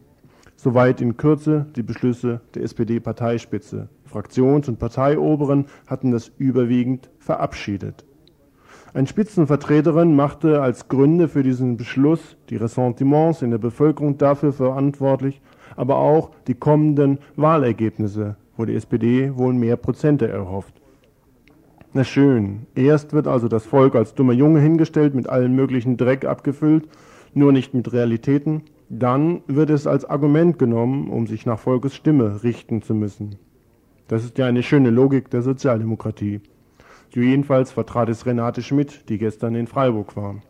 Soweit in Kürze die Beschlüsse der SPD-Parteispitze. Fraktions- und Parteioberen hatten das überwiegend verabschiedet. Ein Spitzenvertreterin machte als Gründe für diesen Beschluss die Ressentiments in der Bevölkerung dafür verantwortlich, aber auch die kommenden Wahlergebnisse, wo die SPD wohl mehr Prozente erhofft. Na schön, erst wird also das Volk als dummer Junge hingestellt, mit allen möglichen Dreck abgefüllt, nur nicht mit Realitäten, dann wird es als Argument genommen, um sich nach Volkes Stimme richten zu müssen. Das ist ja eine schöne Logik der Sozialdemokratie. Jedenfalls vertrat es Renate Schmidt, die gestern in Freiburg war.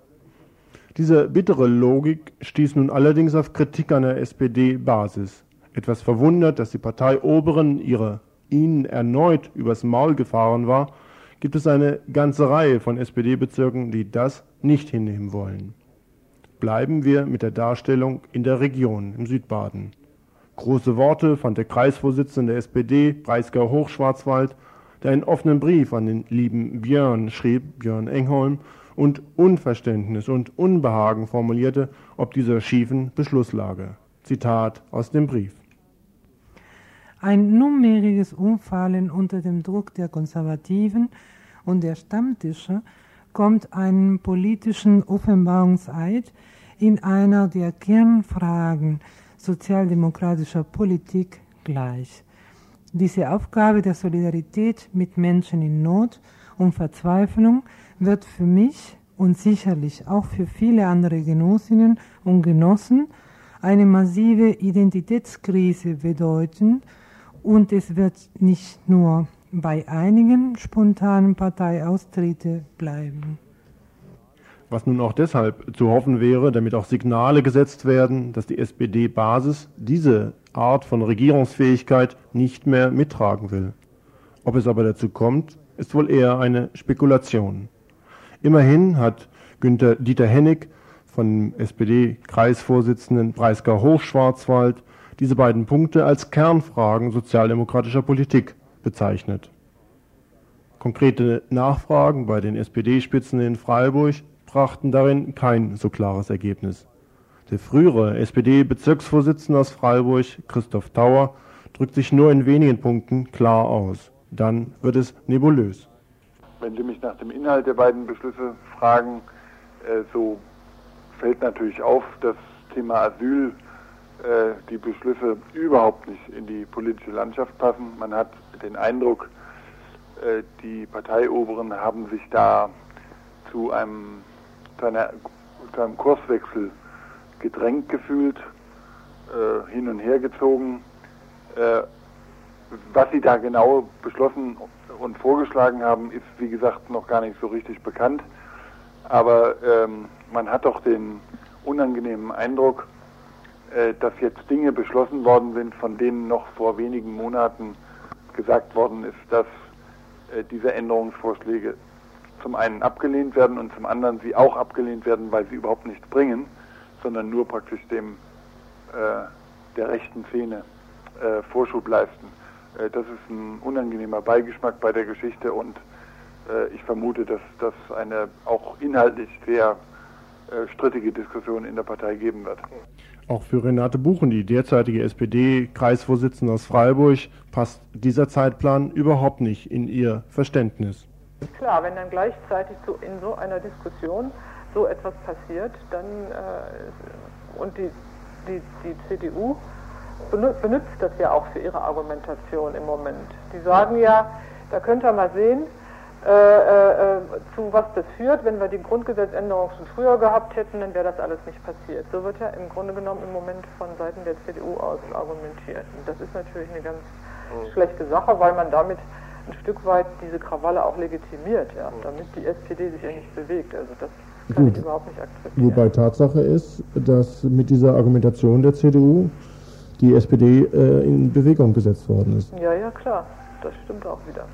Diese bittere Logik stieß nun allerdings auf Kritik an der SPD-Basis. Etwas verwundert, dass die Parteioberen ihre ihnen erneut übers Maul gefahren war, gibt es eine ganze Reihe von SPD-Bezirken, die das nicht hinnehmen wollen. Bleiben wir mit der Darstellung in der Region im Südbaden. Große Worte fand der Kreisvorsitzende der SPD, Breisgau Hochschwarzwald, der einen offenen Brief an den lieben Björn schrieb, Björn Engholm, und Unverständnis und Unbehagen formulierte ob dieser schiefen Beschlusslage. Zitat aus dem Brief. Ein nunmehriges Umfallen unter dem Druck der Konservativen und der Stammtische kommt einem politischen Offenbarungseid in einer der Kernfragen sozialdemokratischer Politik gleich. Diese Aufgabe der Solidarität mit Menschen in Not und Verzweiflung wird für mich und sicherlich auch für viele andere Genossinnen und Genossen eine massive Identitätskrise bedeuten und es wird nicht nur bei einigen spontanen Parteiaustritte bleiben. Was nun auch deshalb zu hoffen wäre, damit auch Signale gesetzt werden, dass die SPD-Basis diese Art von Regierungsfähigkeit nicht mehr mittragen will. Ob es aber dazu kommt, ist wohl eher eine Spekulation. Immerhin hat Günther Dieter Hennig von SPD-Kreisvorsitzenden Breisgau Hochschwarzwald diese beiden Punkte als Kernfragen sozialdemokratischer Politik bezeichnet. Konkrete Nachfragen bei den SPD-Spitzen in Freiburg brachten darin kein so klares Ergebnis. Der frühere SPD-Bezirksvorsitzende aus Freiburg, Christoph Tauer, drückt sich nur in wenigen Punkten klar aus. Dann wird es nebulös. Wenn Sie mich nach dem Inhalt der beiden Beschlüsse fragen, äh, so fällt natürlich auf, das Thema Asyl, äh, die Beschlüsse überhaupt nicht in die politische Landschaft passen. Man hat den Eindruck, äh, die Parteioberen haben sich da zu einem, zu, einer, zu einem Kurswechsel gedrängt gefühlt, hin und her gezogen. Was sie da genau beschlossen und vorgeschlagen haben, ist wie gesagt noch gar nicht so richtig bekannt. Aber ähm, man hat doch den unangenehmen Eindruck, äh, dass jetzt Dinge beschlossen worden sind, von denen noch vor wenigen Monaten gesagt worden ist, dass äh, diese Änderungsvorschläge zum einen abgelehnt werden und zum anderen sie auch abgelehnt werden, weil sie überhaupt nichts bringen sondern nur praktisch dem äh, der rechten Szene äh, Vorschub leisten. Äh, das ist ein unangenehmer Beigeschmack bei der Geschichte und äh, ich vermute, dass das eine auch inhaltlich sehr äh, strittige Diskussion in der Partei geben wird. Auch für Renate Buchen, die derzeitige SPD-Kreisvorsitzende aus Freiburg, passt dieser Zeitplan überhaupt nicht in ihr Verständnis. Klar, wenn dann gleichzeitig so in so einer Diskussion so etwas passiert, dann äh, und die, die, die CDU benutzt das ja auch für ihre Argumentation im Moment. Die sagen ja, da könnt ihr mal sehen, äh, äh, zu was das führt. Wenn wir die Grundgesetzänderung schon früher gehabt hätten, dann wäre das alles nicht passiert. So wird ja im Grunde genommen im Moment von Seiten der CDU aus argumentiert. Und das ist natürlich eine ganz mhm. schlechte Sache, weil man damit ein Stück weit diese Krawalle auch legitimiert, ja, mhm. damit die SPD sich ja nicht bewegt. Also das kann Gut. ich überhaupt nicht akzeptieren. Wobei Tatsache ist, dass mit dieser Argumentation der CDU die SPD äh, in Bewegung gesetzt worden ist. Ja, ja, klar. Das stimmt auch wieder.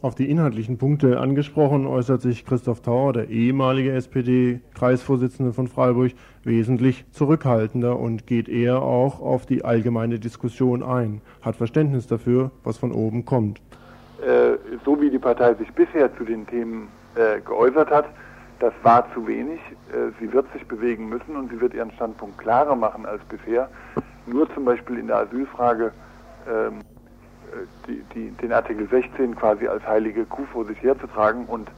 Auf die inhaltlichen Punkte angesprochen äußert sich Christoph Tauer, der ehemalige SPD-Kreisvorsitzende von Freiburg, wesentlich zurückhaltender und geht eher auch auf die allgemeine Diskussion ein, hat Verständnis dafür, was von oben kommt. Äh, so wie die Partei sich bisher zu den Themen äh, geäußert hat, das war zu wenig. Äh, sie wird sich bewegen müssen und sie wird ihren Standpunkt klarer machen als bisher. Nur zum Beispiel in der Asylfrage ähm, äh, die, die, den Artikel 16 quasi als heilige Kuh vor sich herzutragen und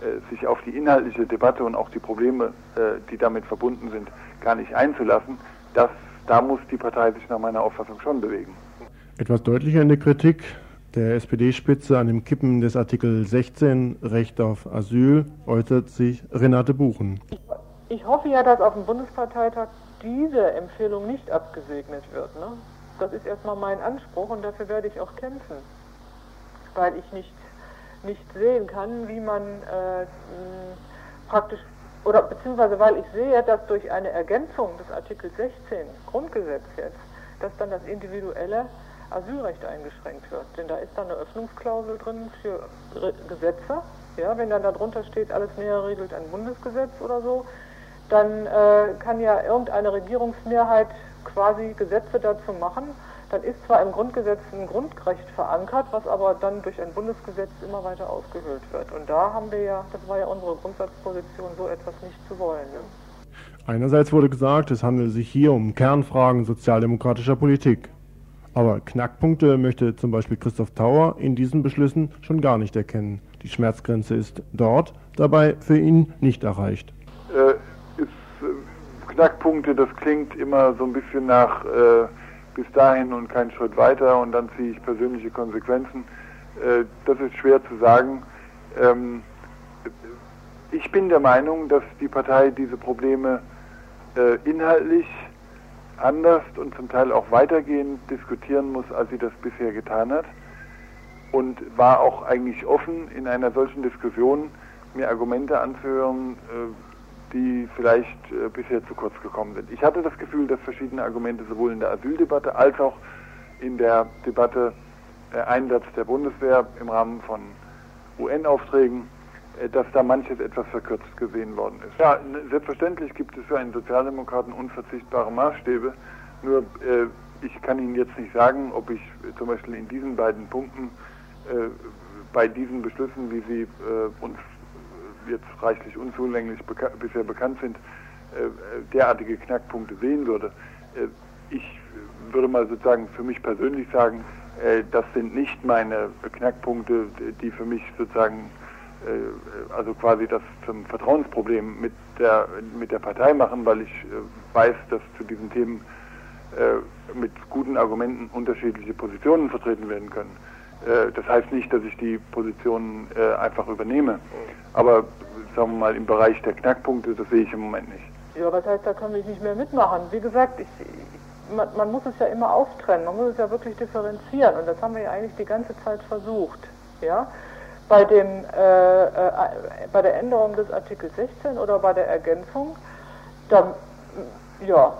äh, sich auf die inhaltliche Debatte und auch die Probleme, äh, die damit verbunden sind, gar nicht einzulassen, das, da muss die Partei sich nach meiner Auffassung schon bewegen. Etwas deutlicher in der Kritik der SPD-Spitze an dem Kippen des Artikel 16 Recht auf Asyl äußert sich Renate Buchen. Ich hoffe ja, dass auf dem Bundesparteitag diese Empfehlung nicht abgesegnet wird. Ne? Das ist erstmal mein Anspruch und dafür werde ich auch kämpfen, weil ich nicht, nicht sehen kann, wie man äh, praktisch, oder beziehungsweise weil ich sehe, dass durch eine Ergänzung des Artikels 16 Grundgesetz jetzt, dass dann das individuelle Asylrecht eingeschränkt wird. Denn da ist dann eine Öffnungsklausel drin für Gesetze. Ja, wenn dann darunter steht, alles näher regelt ein Bundesgesetz oder so, dann äh, kann ja irgendeine Regierungsmehrheit quasi Gesetze dazu machen. Dann ist zwar im Grundgesetz ein Grundrecht verankert, was aber dann durch ein Bundesgesetz immer weiter ausgehöhlt wird. Und da haben wir ja, das war ja unsere Grundsatzposition, so etwas nicht zu wollen. Ne? Einerseits wurde gesagt, es handelt sich hier um Kernfragen sozialdemokratischer Politik. Aber Knackpunkte möchte zum Beispiel Christoph Tauer in diesen Beschlüssen schon gar nicht erkennen. Die Schmerzgrenze ist dort dabei für ihn nicht erreicht. Äh, Knackpunkte, das klingt immer so ein bisschen nach äh, bis dahin und keinen Schritt weiter und dann ziehe ich persönliche Konsequenzen. Äh, das ist schwer zu sagen. Ähm, ich bin der Meinung, dass die Partei diese Probleme äh, inhaltlich anders und zum Teil auch weitergehend diskutieren muss, als sie das bisher getan hat. Und war auch eigentlich offen, in einer solchen Diskussion mir Argumente anzuhören, äh, die vielleicht äh, bisher zu kurz gekommen sind. Ich hatte das Gefühl, dass verschiedene Argumente sowohl in der Asyldebatte als auch in der Debatte äh, Einsatz der Bundeswehr im Rahmen von UN-Aufträgen, äh, dass da manches etwas verkürzt gesehen worden ist. Ja, selbstverständlich gibt es für einen Sozialdemokraten unverzichtbare Maßstäbe, nur äh, ich kann Ihnen jetzt nicht sagen, ob ich äh, zum Beispiel in diesen beiden Punkten äh, bei diesen Beschlüssen, wie sie uns jetzt reichlich unzulänglich beka bisher bekannt sind, äh, derartige Knackpunkte sehen würde. Äh, ich würde mal sozusagen für mich persönlich sagen, äh, das sind nicht meine Knackpunkte, die für mich sozusagen also quasi das zum Vertrauensproblem mit der mit der Partei machen, weil ich weiß, dass zu diesen Themen mit guten Argumenten unterschiedliche Positionen vertreten werden können. Das heißt nicht, dass ich die Positionen einfach übernehme. Aber sagen wir mal im Bereich der Knackpunkte, das sehe ich im Moment nicht. Ja, was heißt, da können wir nicht mehr mitmachen? Wie gesagt, ich, man, man, muss es ja immer auftrennen, man muss es ja wirklich differenzieren und das haben wir ja eigentlich die ganze Zeit versucht. Ja? Bei, dem, äh, äh, bei der Änderung des Artikels 16 oder bei der Ergänzung, dann, ja,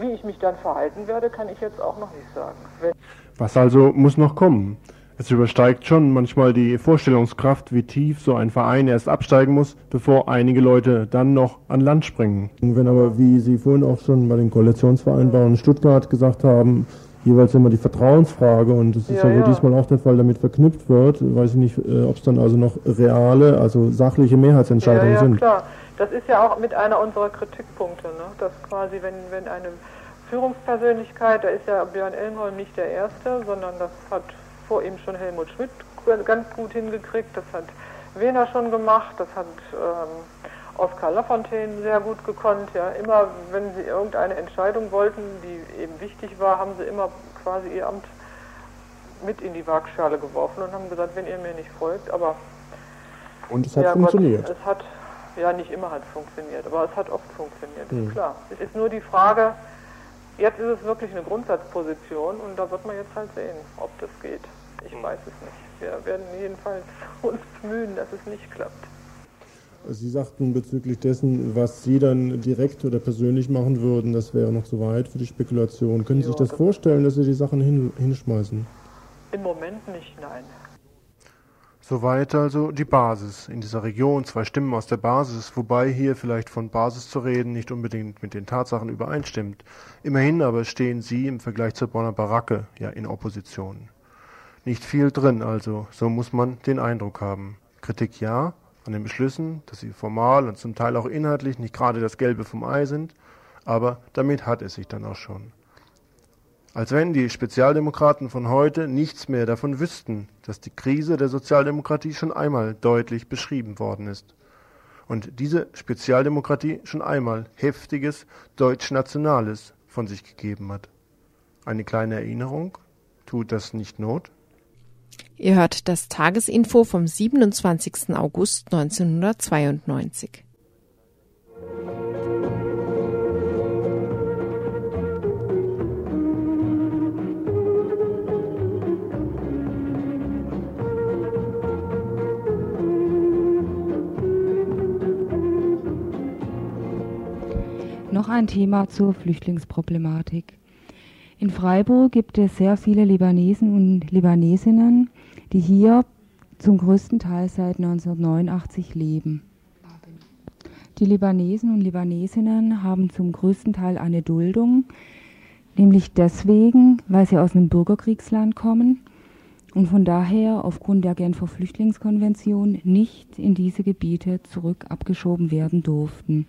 wie ich mich dann verhalten werde, kann ich jetzt auch noch nicht sagen. Wenn Was also muss noch kommen? Es übersteigt schon manchmal die Vorstellungskraft, wie tief so ein Verein erst absteigen muss, bevor einige Leute dann noch an Land springen. Wenn aber, wie Sie vorhin auch schon bei den Koalitionsvereinbarungen in Stuttgart gesagt haben, jeweils immer die Vertrauensfrage und das ist ja, ja, ja. diesmal auch der Fall, damit verknüpft wird, weiß ich nicht, äh, ob es dann also noch reale, also sachliche Mehrheitsentscheidungen ja, ja, sind. klar. Das ist ja auch mit einer unserer Kritikpunkte, ne? dass quasi, wenn, wenn eine Führungspersönlichkeit, da ist ja Björn Elmholm nicht der Erste, sondern das hat vor ihm schon Helmut Schmidt ganz gut hingekriegt, das hat Wehner schon gemacht, das hat ähm, Oskar Lafontaine sehr gut gekonnt. Ja. Immer, wenn sie irgendeine Entscheidung wollten, die eben wichtig war, haben sie immer quasi ihr Amt mit in die Waagschale geworfen und haben gesagt, wenn ihr mir nicht folgt, aber... Und es hat ja, funktioniert. Gott, es hat, ja, nicht immer hat es funktioniert, aber es hat oft funktioniert, hm. ist klar. Es ist nur die Frage, jetzt ist es wirklich eine Grundsatzposition und da wird man jetzt halt sehen, ob das geht. Ich weiß es nicht. Wir werden jedenfalls (laughs) uns bemühen, dass es nicht klappt. Sie sagten bezüglich dessen, was Sie dann direkt oder persönlich machen würden, das wäre noch zu weit für die Spekulation. Können Sie sich das, das vorstellen, dass Sie die Sachen hin, hinschmeißen? Im Moment nicht, nein. Soweit also die Basis. In dieser Region zwei Stimmen aus der Basis, wobei hier vielleicht von Basis zu reden nicht unbedingt mit den Tatsachen übereinstimmt. Immerhin aber stehen Sie im Vergleich zur Bonner Baracke ja in Opposition. Nicht viel drin also, so muss man den Eindruck haben. Kritik ja, an den Beschlüssen, dass sie formal und zum Teil auch inhaltlich nicht gerade das Gelbe vom Ei sind, aber damit hat es sich dann auch schon. Als wenn die Spezialdemokraten von heute nichts mehr davon wüssten, dass die Krise der Sozialdemokratie schon einmal deutlich beschrieben worden ist. Und diese Spezialdemokratie schon einmal heftiges Deutschnationales von sich gegeben hat. Eine kleine Erinnerung? Tut das nicht Not? Ihr hört das Tagesinfo vom 27. August 1992. Noch ein Thema zur Flüchtlingsproblematik. In Freiburg gibt es sehr viele Libanesen und Libanesinnen, die hier zum größten Teil seit 1989 leben. Die Libanesen und Libanesinnen haben zum größten Teil eine Duldung, nämlich deswegen, weil sie aus einem Bürgerkriegsland kommen und von daher aufgrund der Genfer Flüchtlingskonvention nicht in diese Gebiete zurück abgeschoben werden durften.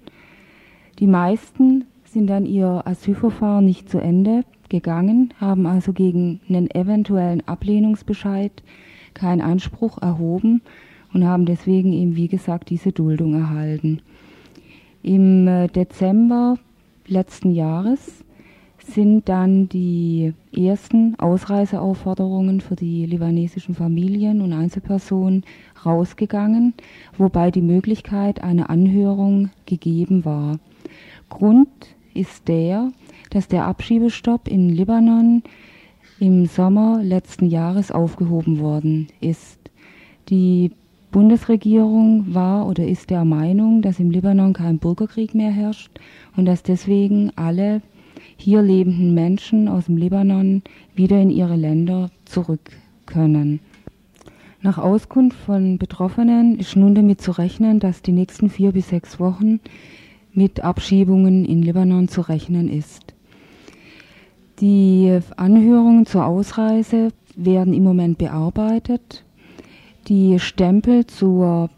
Die meisten sind dann ihr Asylverfahren nicht zu Ende gegangen, haben also gegen einen eventuellen Ablehnungsbescheid keinen Einspruch erhoben und haben deswegen eben, wie gesagt, diese Duldung erhalten. Im äh, Dezember letzten Jahres sind dann die ersten Ausreiseaufforderungen für die libanesischen Familien und Einzelpersonen rausgegangen, wobei die Möglichkeit einer Anhörung gegeben war. Grund ist der, dass der Abschiebestopp in Libanon im Sommer letzten Jahres aufgehoben worden ist. Die Bundesregierung war oder ist der Meinung, dass im Libanon kein Bürgerkrieg mehr herrscht und dass deswegen alle hier lebenden Menschen aus dem Libanon wieder in ihre Länder zurück können. Nach Auskunft von Betroffenen ist nun damit zu rechnen, dass die nächsten vier bis sechs Wochen mit Abschiebungen in Libanon zu rechnen ist. Die Anhörungen zur Ausreise werden im Moment bearbeitet. Die Stempel zur,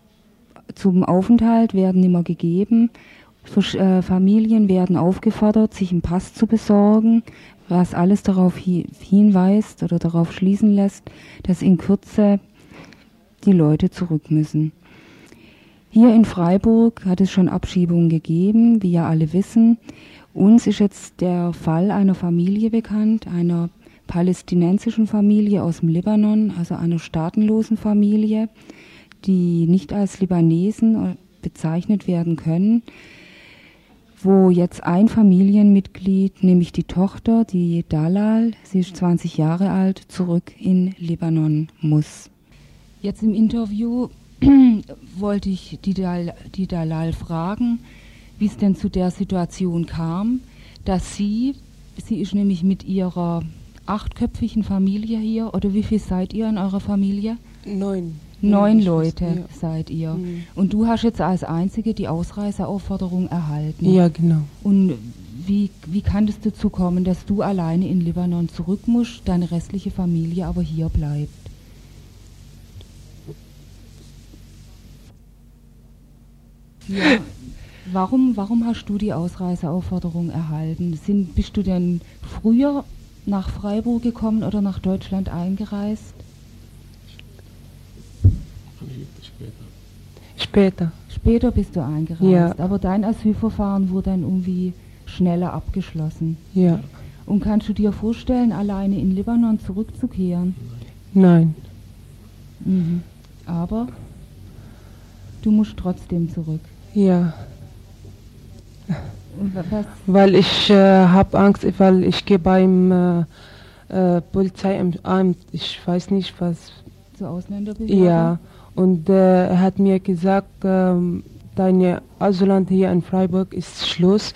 zum Aufenthalt werden immer gegeben. Äh, Familien werden aufgefordert, sich einen Pass zu besorgen, was alles darauf hinweist oder darauf schließen lässt, dass in Kürze die Leute zurück müssen. Hier in Freiburg hat es schon Abschiebungen gegeben, wie ja alle wissen. Uns ist jetzt der Fall einer Familie bekannt, einer palästinensischen Familie aus dem Libanon, also einer staatenlosen Familie, die nicht als Libanesen bezeichnet werden können, wo jetzt ein Familienmitglied, nämlich die Tochter, die Dalal, sie ist 20 Jahre alt, zurück in Libanon muss. Jetzt im Interview (clears throat) wollte ich die, Dal die Dalal fragen, wie es denn zu der Situation kam, dass sie, sie ist nämlich mit ihrer achtköpfigen Familie hier, oder wie viel seid ihr in eurer Familie? Neun. Neun Leute ja. seid ihr. Mhm. Und du hast jetzt als Einzige die Ausreiseaufforderung erhalten. Ja, genau. Und wie, wie kann es dazu kommen, dass du alleine in Libanon zurück musst, deine restliche Familie aber hier bleibt? Ja. Warum, warum hast du die Ausreiseaufforderung erhalten? Sind, bist du denn früher nach Freiburg gekommen oder nach Deutschland eingereist? Später. Später bist du eingereist. Ja. Aber dein Asylverfahren wurde dann irgendwie schneller abgeschlossen. Ja. Und kannst du dir vorstellen, alleine in Libanon zurückzukehren? Nein. Mhm. Aber du musst trotzdem zurück. Ja. Was? Weil ich äh, habe Angst, weil ich gehe beim äh, äh, Polizeiamt, ich weiß nicht was. Zu Ausländerbehörde? Ja, und äh, er hat mir gesagt, ähm, deine Asylant hier in Freiburg ist Schluss.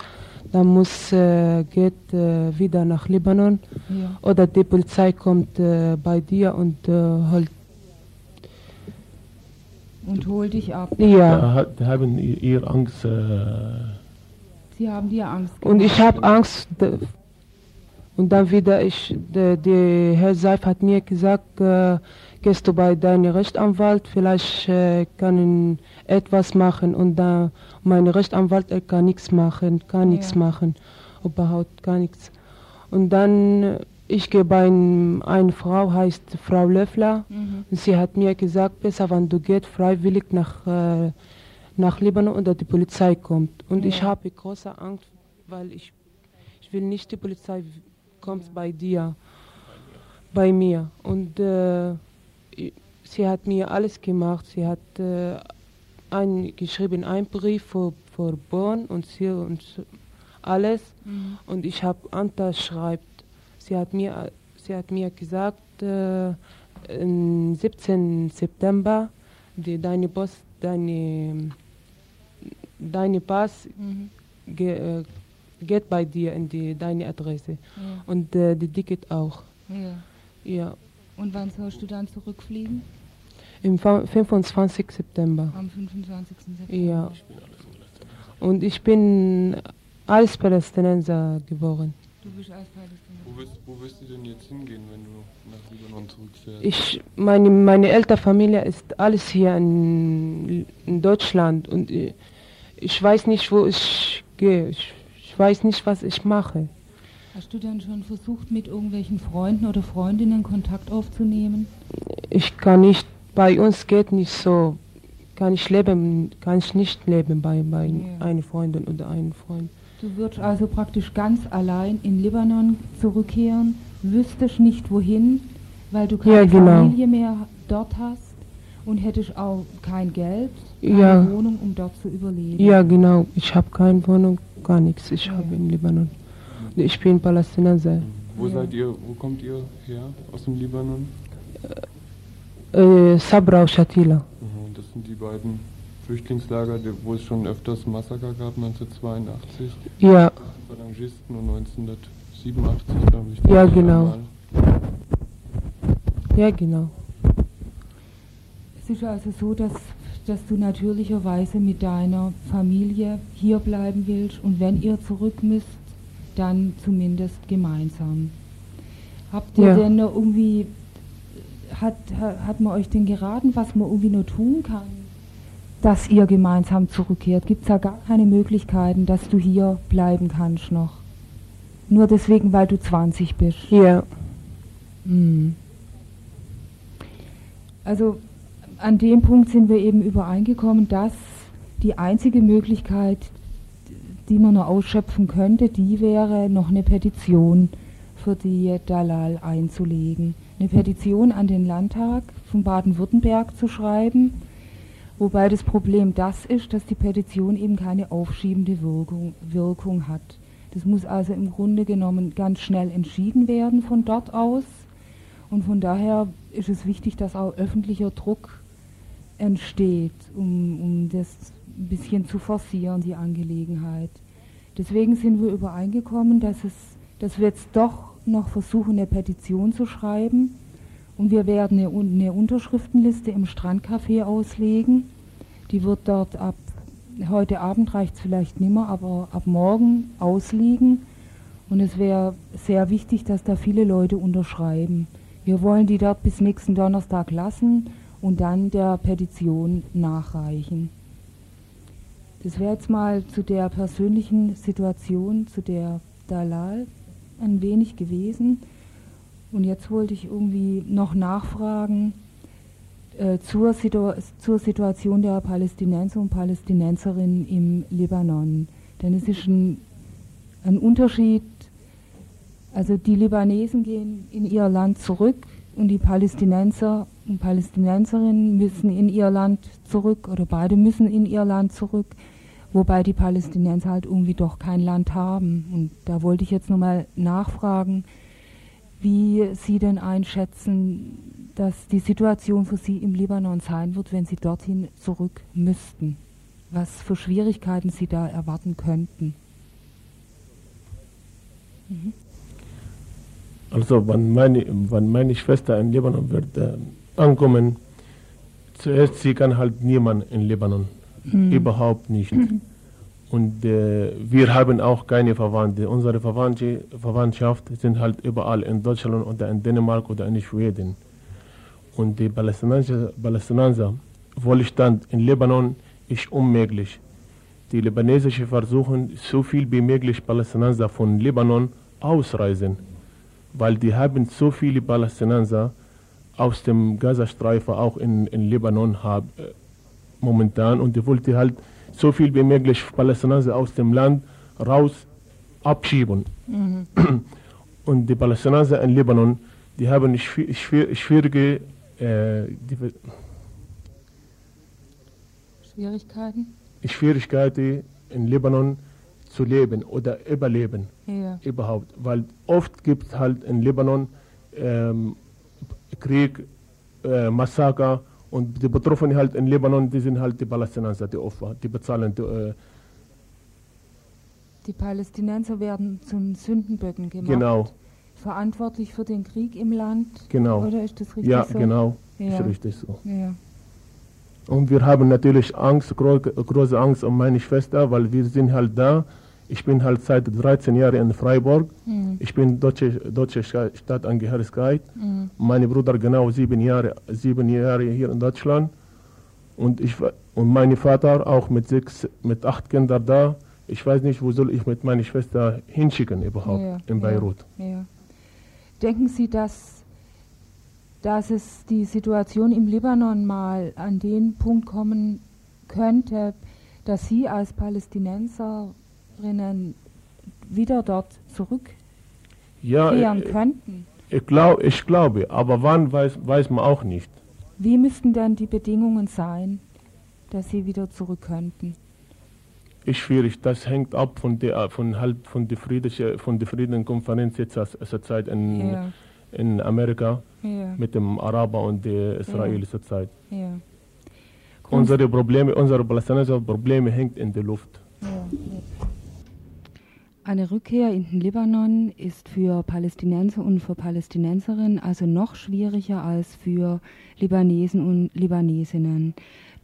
Dann muss äh, geht äh, wieder nach Libanon ja. oder die Polizei kommt äh, bei dir und äh, holt und holt dich ab. Ja. Da haben ihr Angst. Sie haben dir Angst. Gemacht. Und ich habe Angst. Und dann wieder, ich, die, die Herr Seif hat mir gesagt, äh, gehst du bei deinem Rechtsanwalt, vielleicht äh, kann er etwas machen. Und dann, mein Rechtsanwalt, er kann nichts machen, kann nichts ja. machen, überhaupt gar nichts. Und dann ich gehe bei einer Frau, heißt Frau Löffler. Mhm. Sie hat mir gesagt, besser, wenn du gehst, freiwillig nach, äh, nach Libanon oder die Polizei kommt. Und ja. ich habe große Angst, weil ich, ich will nicht, die Polizei kommt bei dir, bei mir. Und äh, sie hat mir alles gemacht. Sie hat äh, ein, geschrieben einen Brief für, für Bonn und sie und alles. Mhm. Und ich habe unterschreibt Sie hat mir, sie hat mir gesagt, äh, am 17. September, die, deine Post, deine, deine Pass mhm. ge, äh, geht bei dir in die, deine Adresse. Ja. Und äh, die Ticket auch. Ja. ja. Und wann sollst du dann zurückfliegen? Im 25. September. Am 25. September. Ja. Und ich bin als Palästinenser geboren. Du bist als Palästinenser. Wo wirst, wo wirst du denn jetzt hingehen, wenn du nach Libanon zurückfährst? Ich, meine, meine Elternfamilie ist alles hier in, in Deutschland und ich, weiß nicht, wo ich gehe. Ich, ich weiß nicht, was ich mache. Hast du denn schon versucht, mit irgendwelchen Freunden oder Freundinnen Kontakt aufzunehmen? Ich kann nicht, bei uns geht nicht so, kann ich leben, kann ich nicht leben bei, bei ja. einer Freundin oder einem Freund. Du würdest also praktisch ganz allein in Libanon zurückkehren, wüsstest nicht wohin, weil du keine Ja, genau. Familie mehr dort hast und hättest auch kein Geld, keine Ja. Wohnung, um dort zu überleben. Ja, genau. Ich habe keine Wohnung, gar nichts. Ich habe in Libanon. Ich bin Palästinenser. Wo seid ihr, wo kommt ihr her? Aus dem Libanon? Äh, Sabra und Shatila. Mhm, Das sind die beiden Flüchtlingslager, wo es schon öfters Massaker gab, 1982. Ja. Phalangisten und 1987, glaube ich. Ja, genau. Mal. Ja, genau. Es ist also so, dass, dass du natürlicherweise mit deiner Familie hier bleiben willst und wenn ihr zurück müsst, dann zumindest gemeinsam. Habt ihr Ja. denn noch irgendwie, hat, ha- hat man euch denn geraten, was man irgendwie nur tun kann, dass ihr gemeinsam zurückkehrt? Gibt es da gar keine Möglichkeiten, dass du hier bleiben kannst noch? Nur deswegen, weil du 20 bist? Ja. Mhm. Also an dem Punkt sind wir eben übereingekommen, dass die einzige Möglichkeit, die man noch ausschöpfen könnte, die wäre, noch eine Petition für die Dalal einzulegen. Eine Petition an den Landtag von Baden-Württemberg zu schreiben, wobei das Problem das ist, dass die Petition eben keine aufschiebende Wirkung, Wirkung hat. Das muss also im Grunde genommen ganz schnell entschieden werden von dort aus. Und von daher ist es wichtig, dass auch öffentlicher Druck entsteht, um, um das ein bisschen zu forcieren, die Angelegenheit. Deswegen sind wir übereingekommen, dass, es, dass wir jetzt doch noch versuchen, eine Petition zu schreiben. Und wir werden eine, eine Unterschriftenliste im Strandcafé auslegen. Die wird dort ab heute Abend reicht es vielleicht nimmer, aber ab morgen ausliegen. Und es wäre sehr wichtig, dass da viele Leute unterschreiben. Wir wollen die dort bis nächsten Donnerstag lassen und dann der Petition nachreichen. Das wäre jetzt mal zu der persönlichen Situation, zu der Dalal ein wenig gewesen. Und jetzt wollte ich irgendwie noch nachfragen äh, zur, Situ zur Situation der Palästinenser und Palästinenserinnen im Libanon. Denn es ist ein, ein Unterschied, also die Libanesen gehen in ihr Land zurück und die Palästinenser und Palästinenserinnen müssen in ihr Land zurück oder beide müssen in ihr Land zurück, wobei die Palästinenser halt irgendwie doch kein Land haben. Und da wollte ich jetzt nochmal nachfragen, wie Sie denn einschätzen, dass die Situation für Sie im Libanon sein wird, wenn Sie dorthin zurück müssten. Was für Schwierigkeiten Sie da erwarten könnten. Mhm. Also wenn meine, wenn meine Schwester in Libanon wird äh, ankommen, zuerst sie kann halt niemand in Libanon, Mhm. überhaupt nicht. Und äh, wir haben auch keine Verwandte. Unsere Verwandte, Verwandtschaft sind halt überall in Deutschland oder in Dänemark oder in Schweden. Und die Palästinenser, Palästinenser Wohlstand in Libanon ist unmöglich. Die Libanesischen versuchen, so viel wie möglich Palästinenser von Libanon ausreisen, weil die haben so viele Palästinenser aus dem Gazastreifen auch in, in Libanon hab, äh, momentan und die wollten halt so viel wie möglich Palästinenser aus dem Land raus abschieben. Mhm. Und die Palästinenser in Libanon, die haben schwi- schwi- schwierige äh, Schwierigkeiten? Schwierigkeiten in Libanon zu leben oder überleben Ja. überhaupt. Weil oft gibt es halt in Libanon ähm, Krieg, äh, Massaker und die Betroffenen halt in Libanon, die sind halt die Palästinenser, die Opfer, die bezahlen die, äh, Die Palästinenser werden zum Sündenböcken gemacht. Genau. Verantwortlich für den Krieg im Land. Genau. Oder ist das richtig Ja, so? genau. Ja. Ist richtig so. Ja. Und wir haben natürlich Angst, gro große Angst um meine Schwester, weil wir sind halt da. Ich bin halt seit 13 Jahren in Freiburg. Mhm. Ich bin deutsche, deutsche Sta- Staatsangehörigkeit. Mhm. Meine Bruder genau sieben Jahre, sieben Jahre hier in Deutschland. Und, ich, und mein Vater auch mit sechs, mit acht Kindern da. Ich weiß nicht, wo soll ich mit meiner Schwester hinschicken überhaupt Ja, in ja, Beirut. Ja. Denken Sie, dass, dass es die Situation im Libanon mal an den Punkt kommen könnte, dass Sie als Palästinenserinnen wieder dort zurückkehren Ja, äh, könnten? ich, glaub, ich glaube, aber wann weiß, weiß man auch nicht. Wie müssten denn die Bedingungen sein, dass sie wieder zurück könnten? Ist schwierig, das hängt ab von der von halt von der friedliche von der Friedenkonferenz jetzt zur Zeit in, Ja. in Amerika Ja. mit dem Araber und der israelischen Zeit. Ja. Unsere Probleme, unsere palästinensischen Probleme hängt in der Luft. Eine Rückkehr in den Libanon ist für Palästinenser und für Palästinenserinnen also noch schwieriger als für Libanesen und Libanesinnen.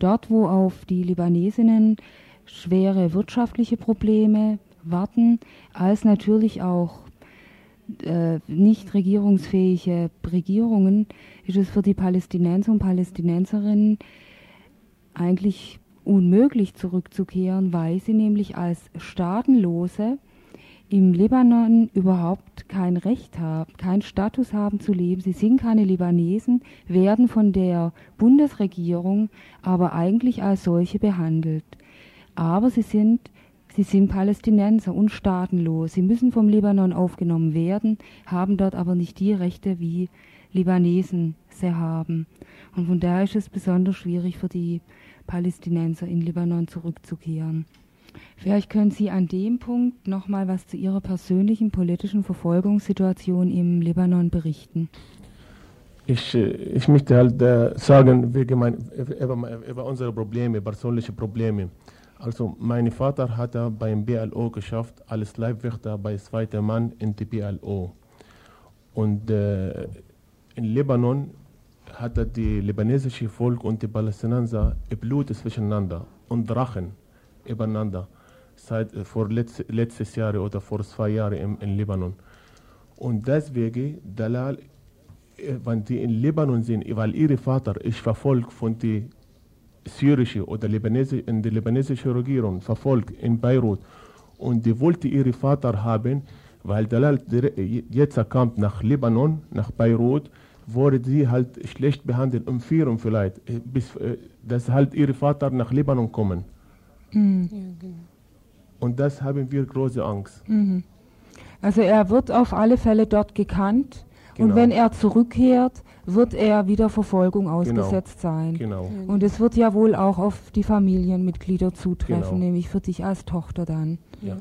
Dort, wo auf die Libanesinnen schwere wirtschaftliche Probleme warten, als natürlich auch äh, nicht regierungsfähige Regierungen, ist es für die Palästinenser und Palästinenserinnen eigentlich unmöglich zurückzukehren, weil sie nämlich als Staatenlose im Libanon überhaupt kein Recht haben, keinen Status haben zu leben. Sie sind keine Libanesen, werden von der Bundesregierung aber eigentlich als solche behandelt. Aber sie sind, sie sind Palästinenser und staatenlos. Sie müssen vom Libanon aufgenommen werden, haben dort aber nicht die Rechte, wie Libanesen sie haben. Und von daher ist es besonders schwierig für die Palästinenser in Libanon zurückzukehren. Vielleicht können Sie an dem Punkt noch mal was zu Ihrer persönlichen politischen Verfolgungssituation im Libanon berichten. Ich, äh, ich möchte halt äh, sagen, wegen mein, über, über unsere Probleme, persönliche Probleme. Also mein Vater hat beim BLO geschafft, als Leibwächter bei zweiter Mann in die BLO. Und äh, in Libanon hat die libanesische Volk und die Palästinenser Blut zwischeneinander und Drachen übereinander seit äh, vor letz, letztes Jahr oder vor zwei Jahren im, in Libanon. Und deswegen, Dalal, äh, wenn die in Libanon sind, weil ihr Vater ist verfolgt von der syrischen oder Libanese, in der libanesischen Regierung, verfolgt in Beirut. Und die wollte ihren Vater haben, weil Dalal dire- jetzt kommt nach Libanon, nach Beirut, wurde sie halt schlecht behandelt, umführen vielleicht, äh, bis, äh, dass halt ihr Vater nach Libanon kommen. Und das haben wir große Angst. Mhm. Also er wird auf alle Fälle dort gekannt und Genau. wenn er zurückkehrt, wird er wieder Verfolgung ausgesetzt sein. Genau. Und es wird ja wohl auch auf die Familienmitglieder zutreffen, Genau. nämlich für dich als Tochter dann. Ja.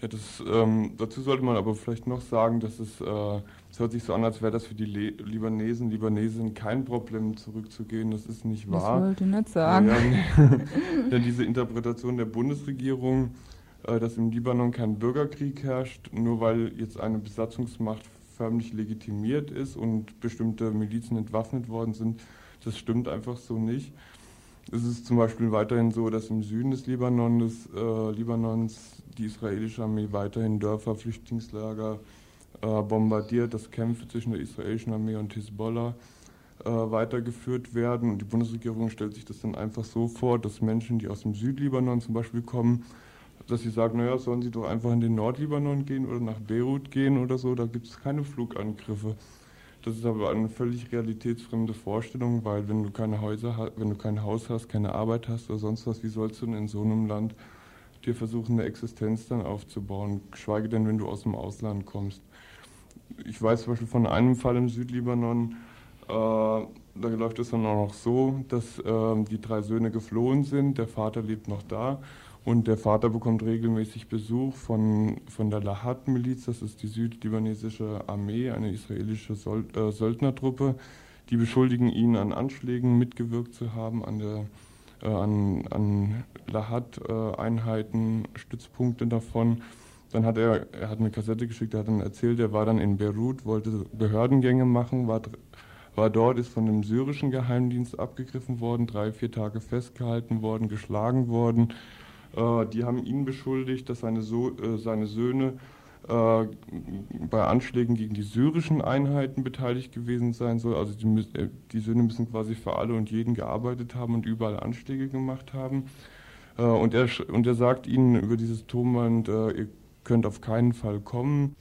Ja, das, ähm, dazu sollte man aber vielleicht noch sagen, dass es, äh, es hört sich so an, als wäre das für die Le Libanesen, Libanesinnen kein Problem zurückzugehen. Das ist nicht Das wahr. wollte ich nicht sagen. Ja, ja, (laughs) Denn diese Interpretation der Bundesregierung, äh, dass im Libanon kein Bürgerkrieg herrscht, nur weil jetzt eine Besatzungsmacht förmlich legitimiert ist und bestimmte Milizen entwaffnet worden sind, das stimmt einfach so nicht. Es ist zum Beispiel weiterhin so, dass im Süden des Libanon, des, äh, Libanons die israelische Armee weiterhin Dörfer, Flüchtlingslager äh, bombardiert, dass Kämpfe zwischen der israelischen Armee und Hisbollah äh, weitergeführt werden. Und die Bundesregierung stellt sich das dann einfach so vor, dass Menschen, die aus dem Südlibanon zum Beispiel kommen, dass sie sagen, naja, sollen sie doch einfach in den Nordlibanon gehen oder nach Beirut gehen oder so, da gibt es keine Flugangriffe. Das ist aber eine völlig realitätsfremde Vorstellung, weil wenn du keine Häuser wenn du kein Haus hast, keine Arbeit hast oder sonst was, wie sollst du denn in so einem Land dir versuchen, eine Existenz dann aufzubauen, geschweige denn, wenn du aus dem Ausland kommst. Ich weiß zum Beispiel von einem Fall im Südlibanon, äh, da läuft es dann auch noch so, dass äh, die drei Söhne geflohen sind, der Vater lebt noch da und der Vater bekommt regelmäßig Besuch von, von der Lahat-Miliz, das ist die südlibanesische Armee, eine israelische Sol äh, Söldnertruppe. Die beschuldigen ihn an Anschlägen mitgewirkt zu haben, an, der, äh, an, an Lahat-Einheiten, Stützpunkte davon. Dann hat er, er hat eine Kassette geschickt, er hat dann erzählt, er war dann in Beirut, wollte Behördengänge machen, war, war dort, ist von dem syrischen Geheimdienst abgegriffen worden, drei, vier Tage festgehalten worden, geschlagen worden. Äh, die haben ihn beschuldigt, dass seine, so äh, seine Söhne äh, bei Anschlägen gegen die syrischen Einheiten beteiligt gewesen sein soll. Also die, äh, die Söhne müssen quasi für alle und jeden gearbeitet haben und überall Anschläge gemacht haben. Äh, und, er, und er sagt ihnen über dieses Tonband, äh, ihr könnt auf keinen Fall kommen.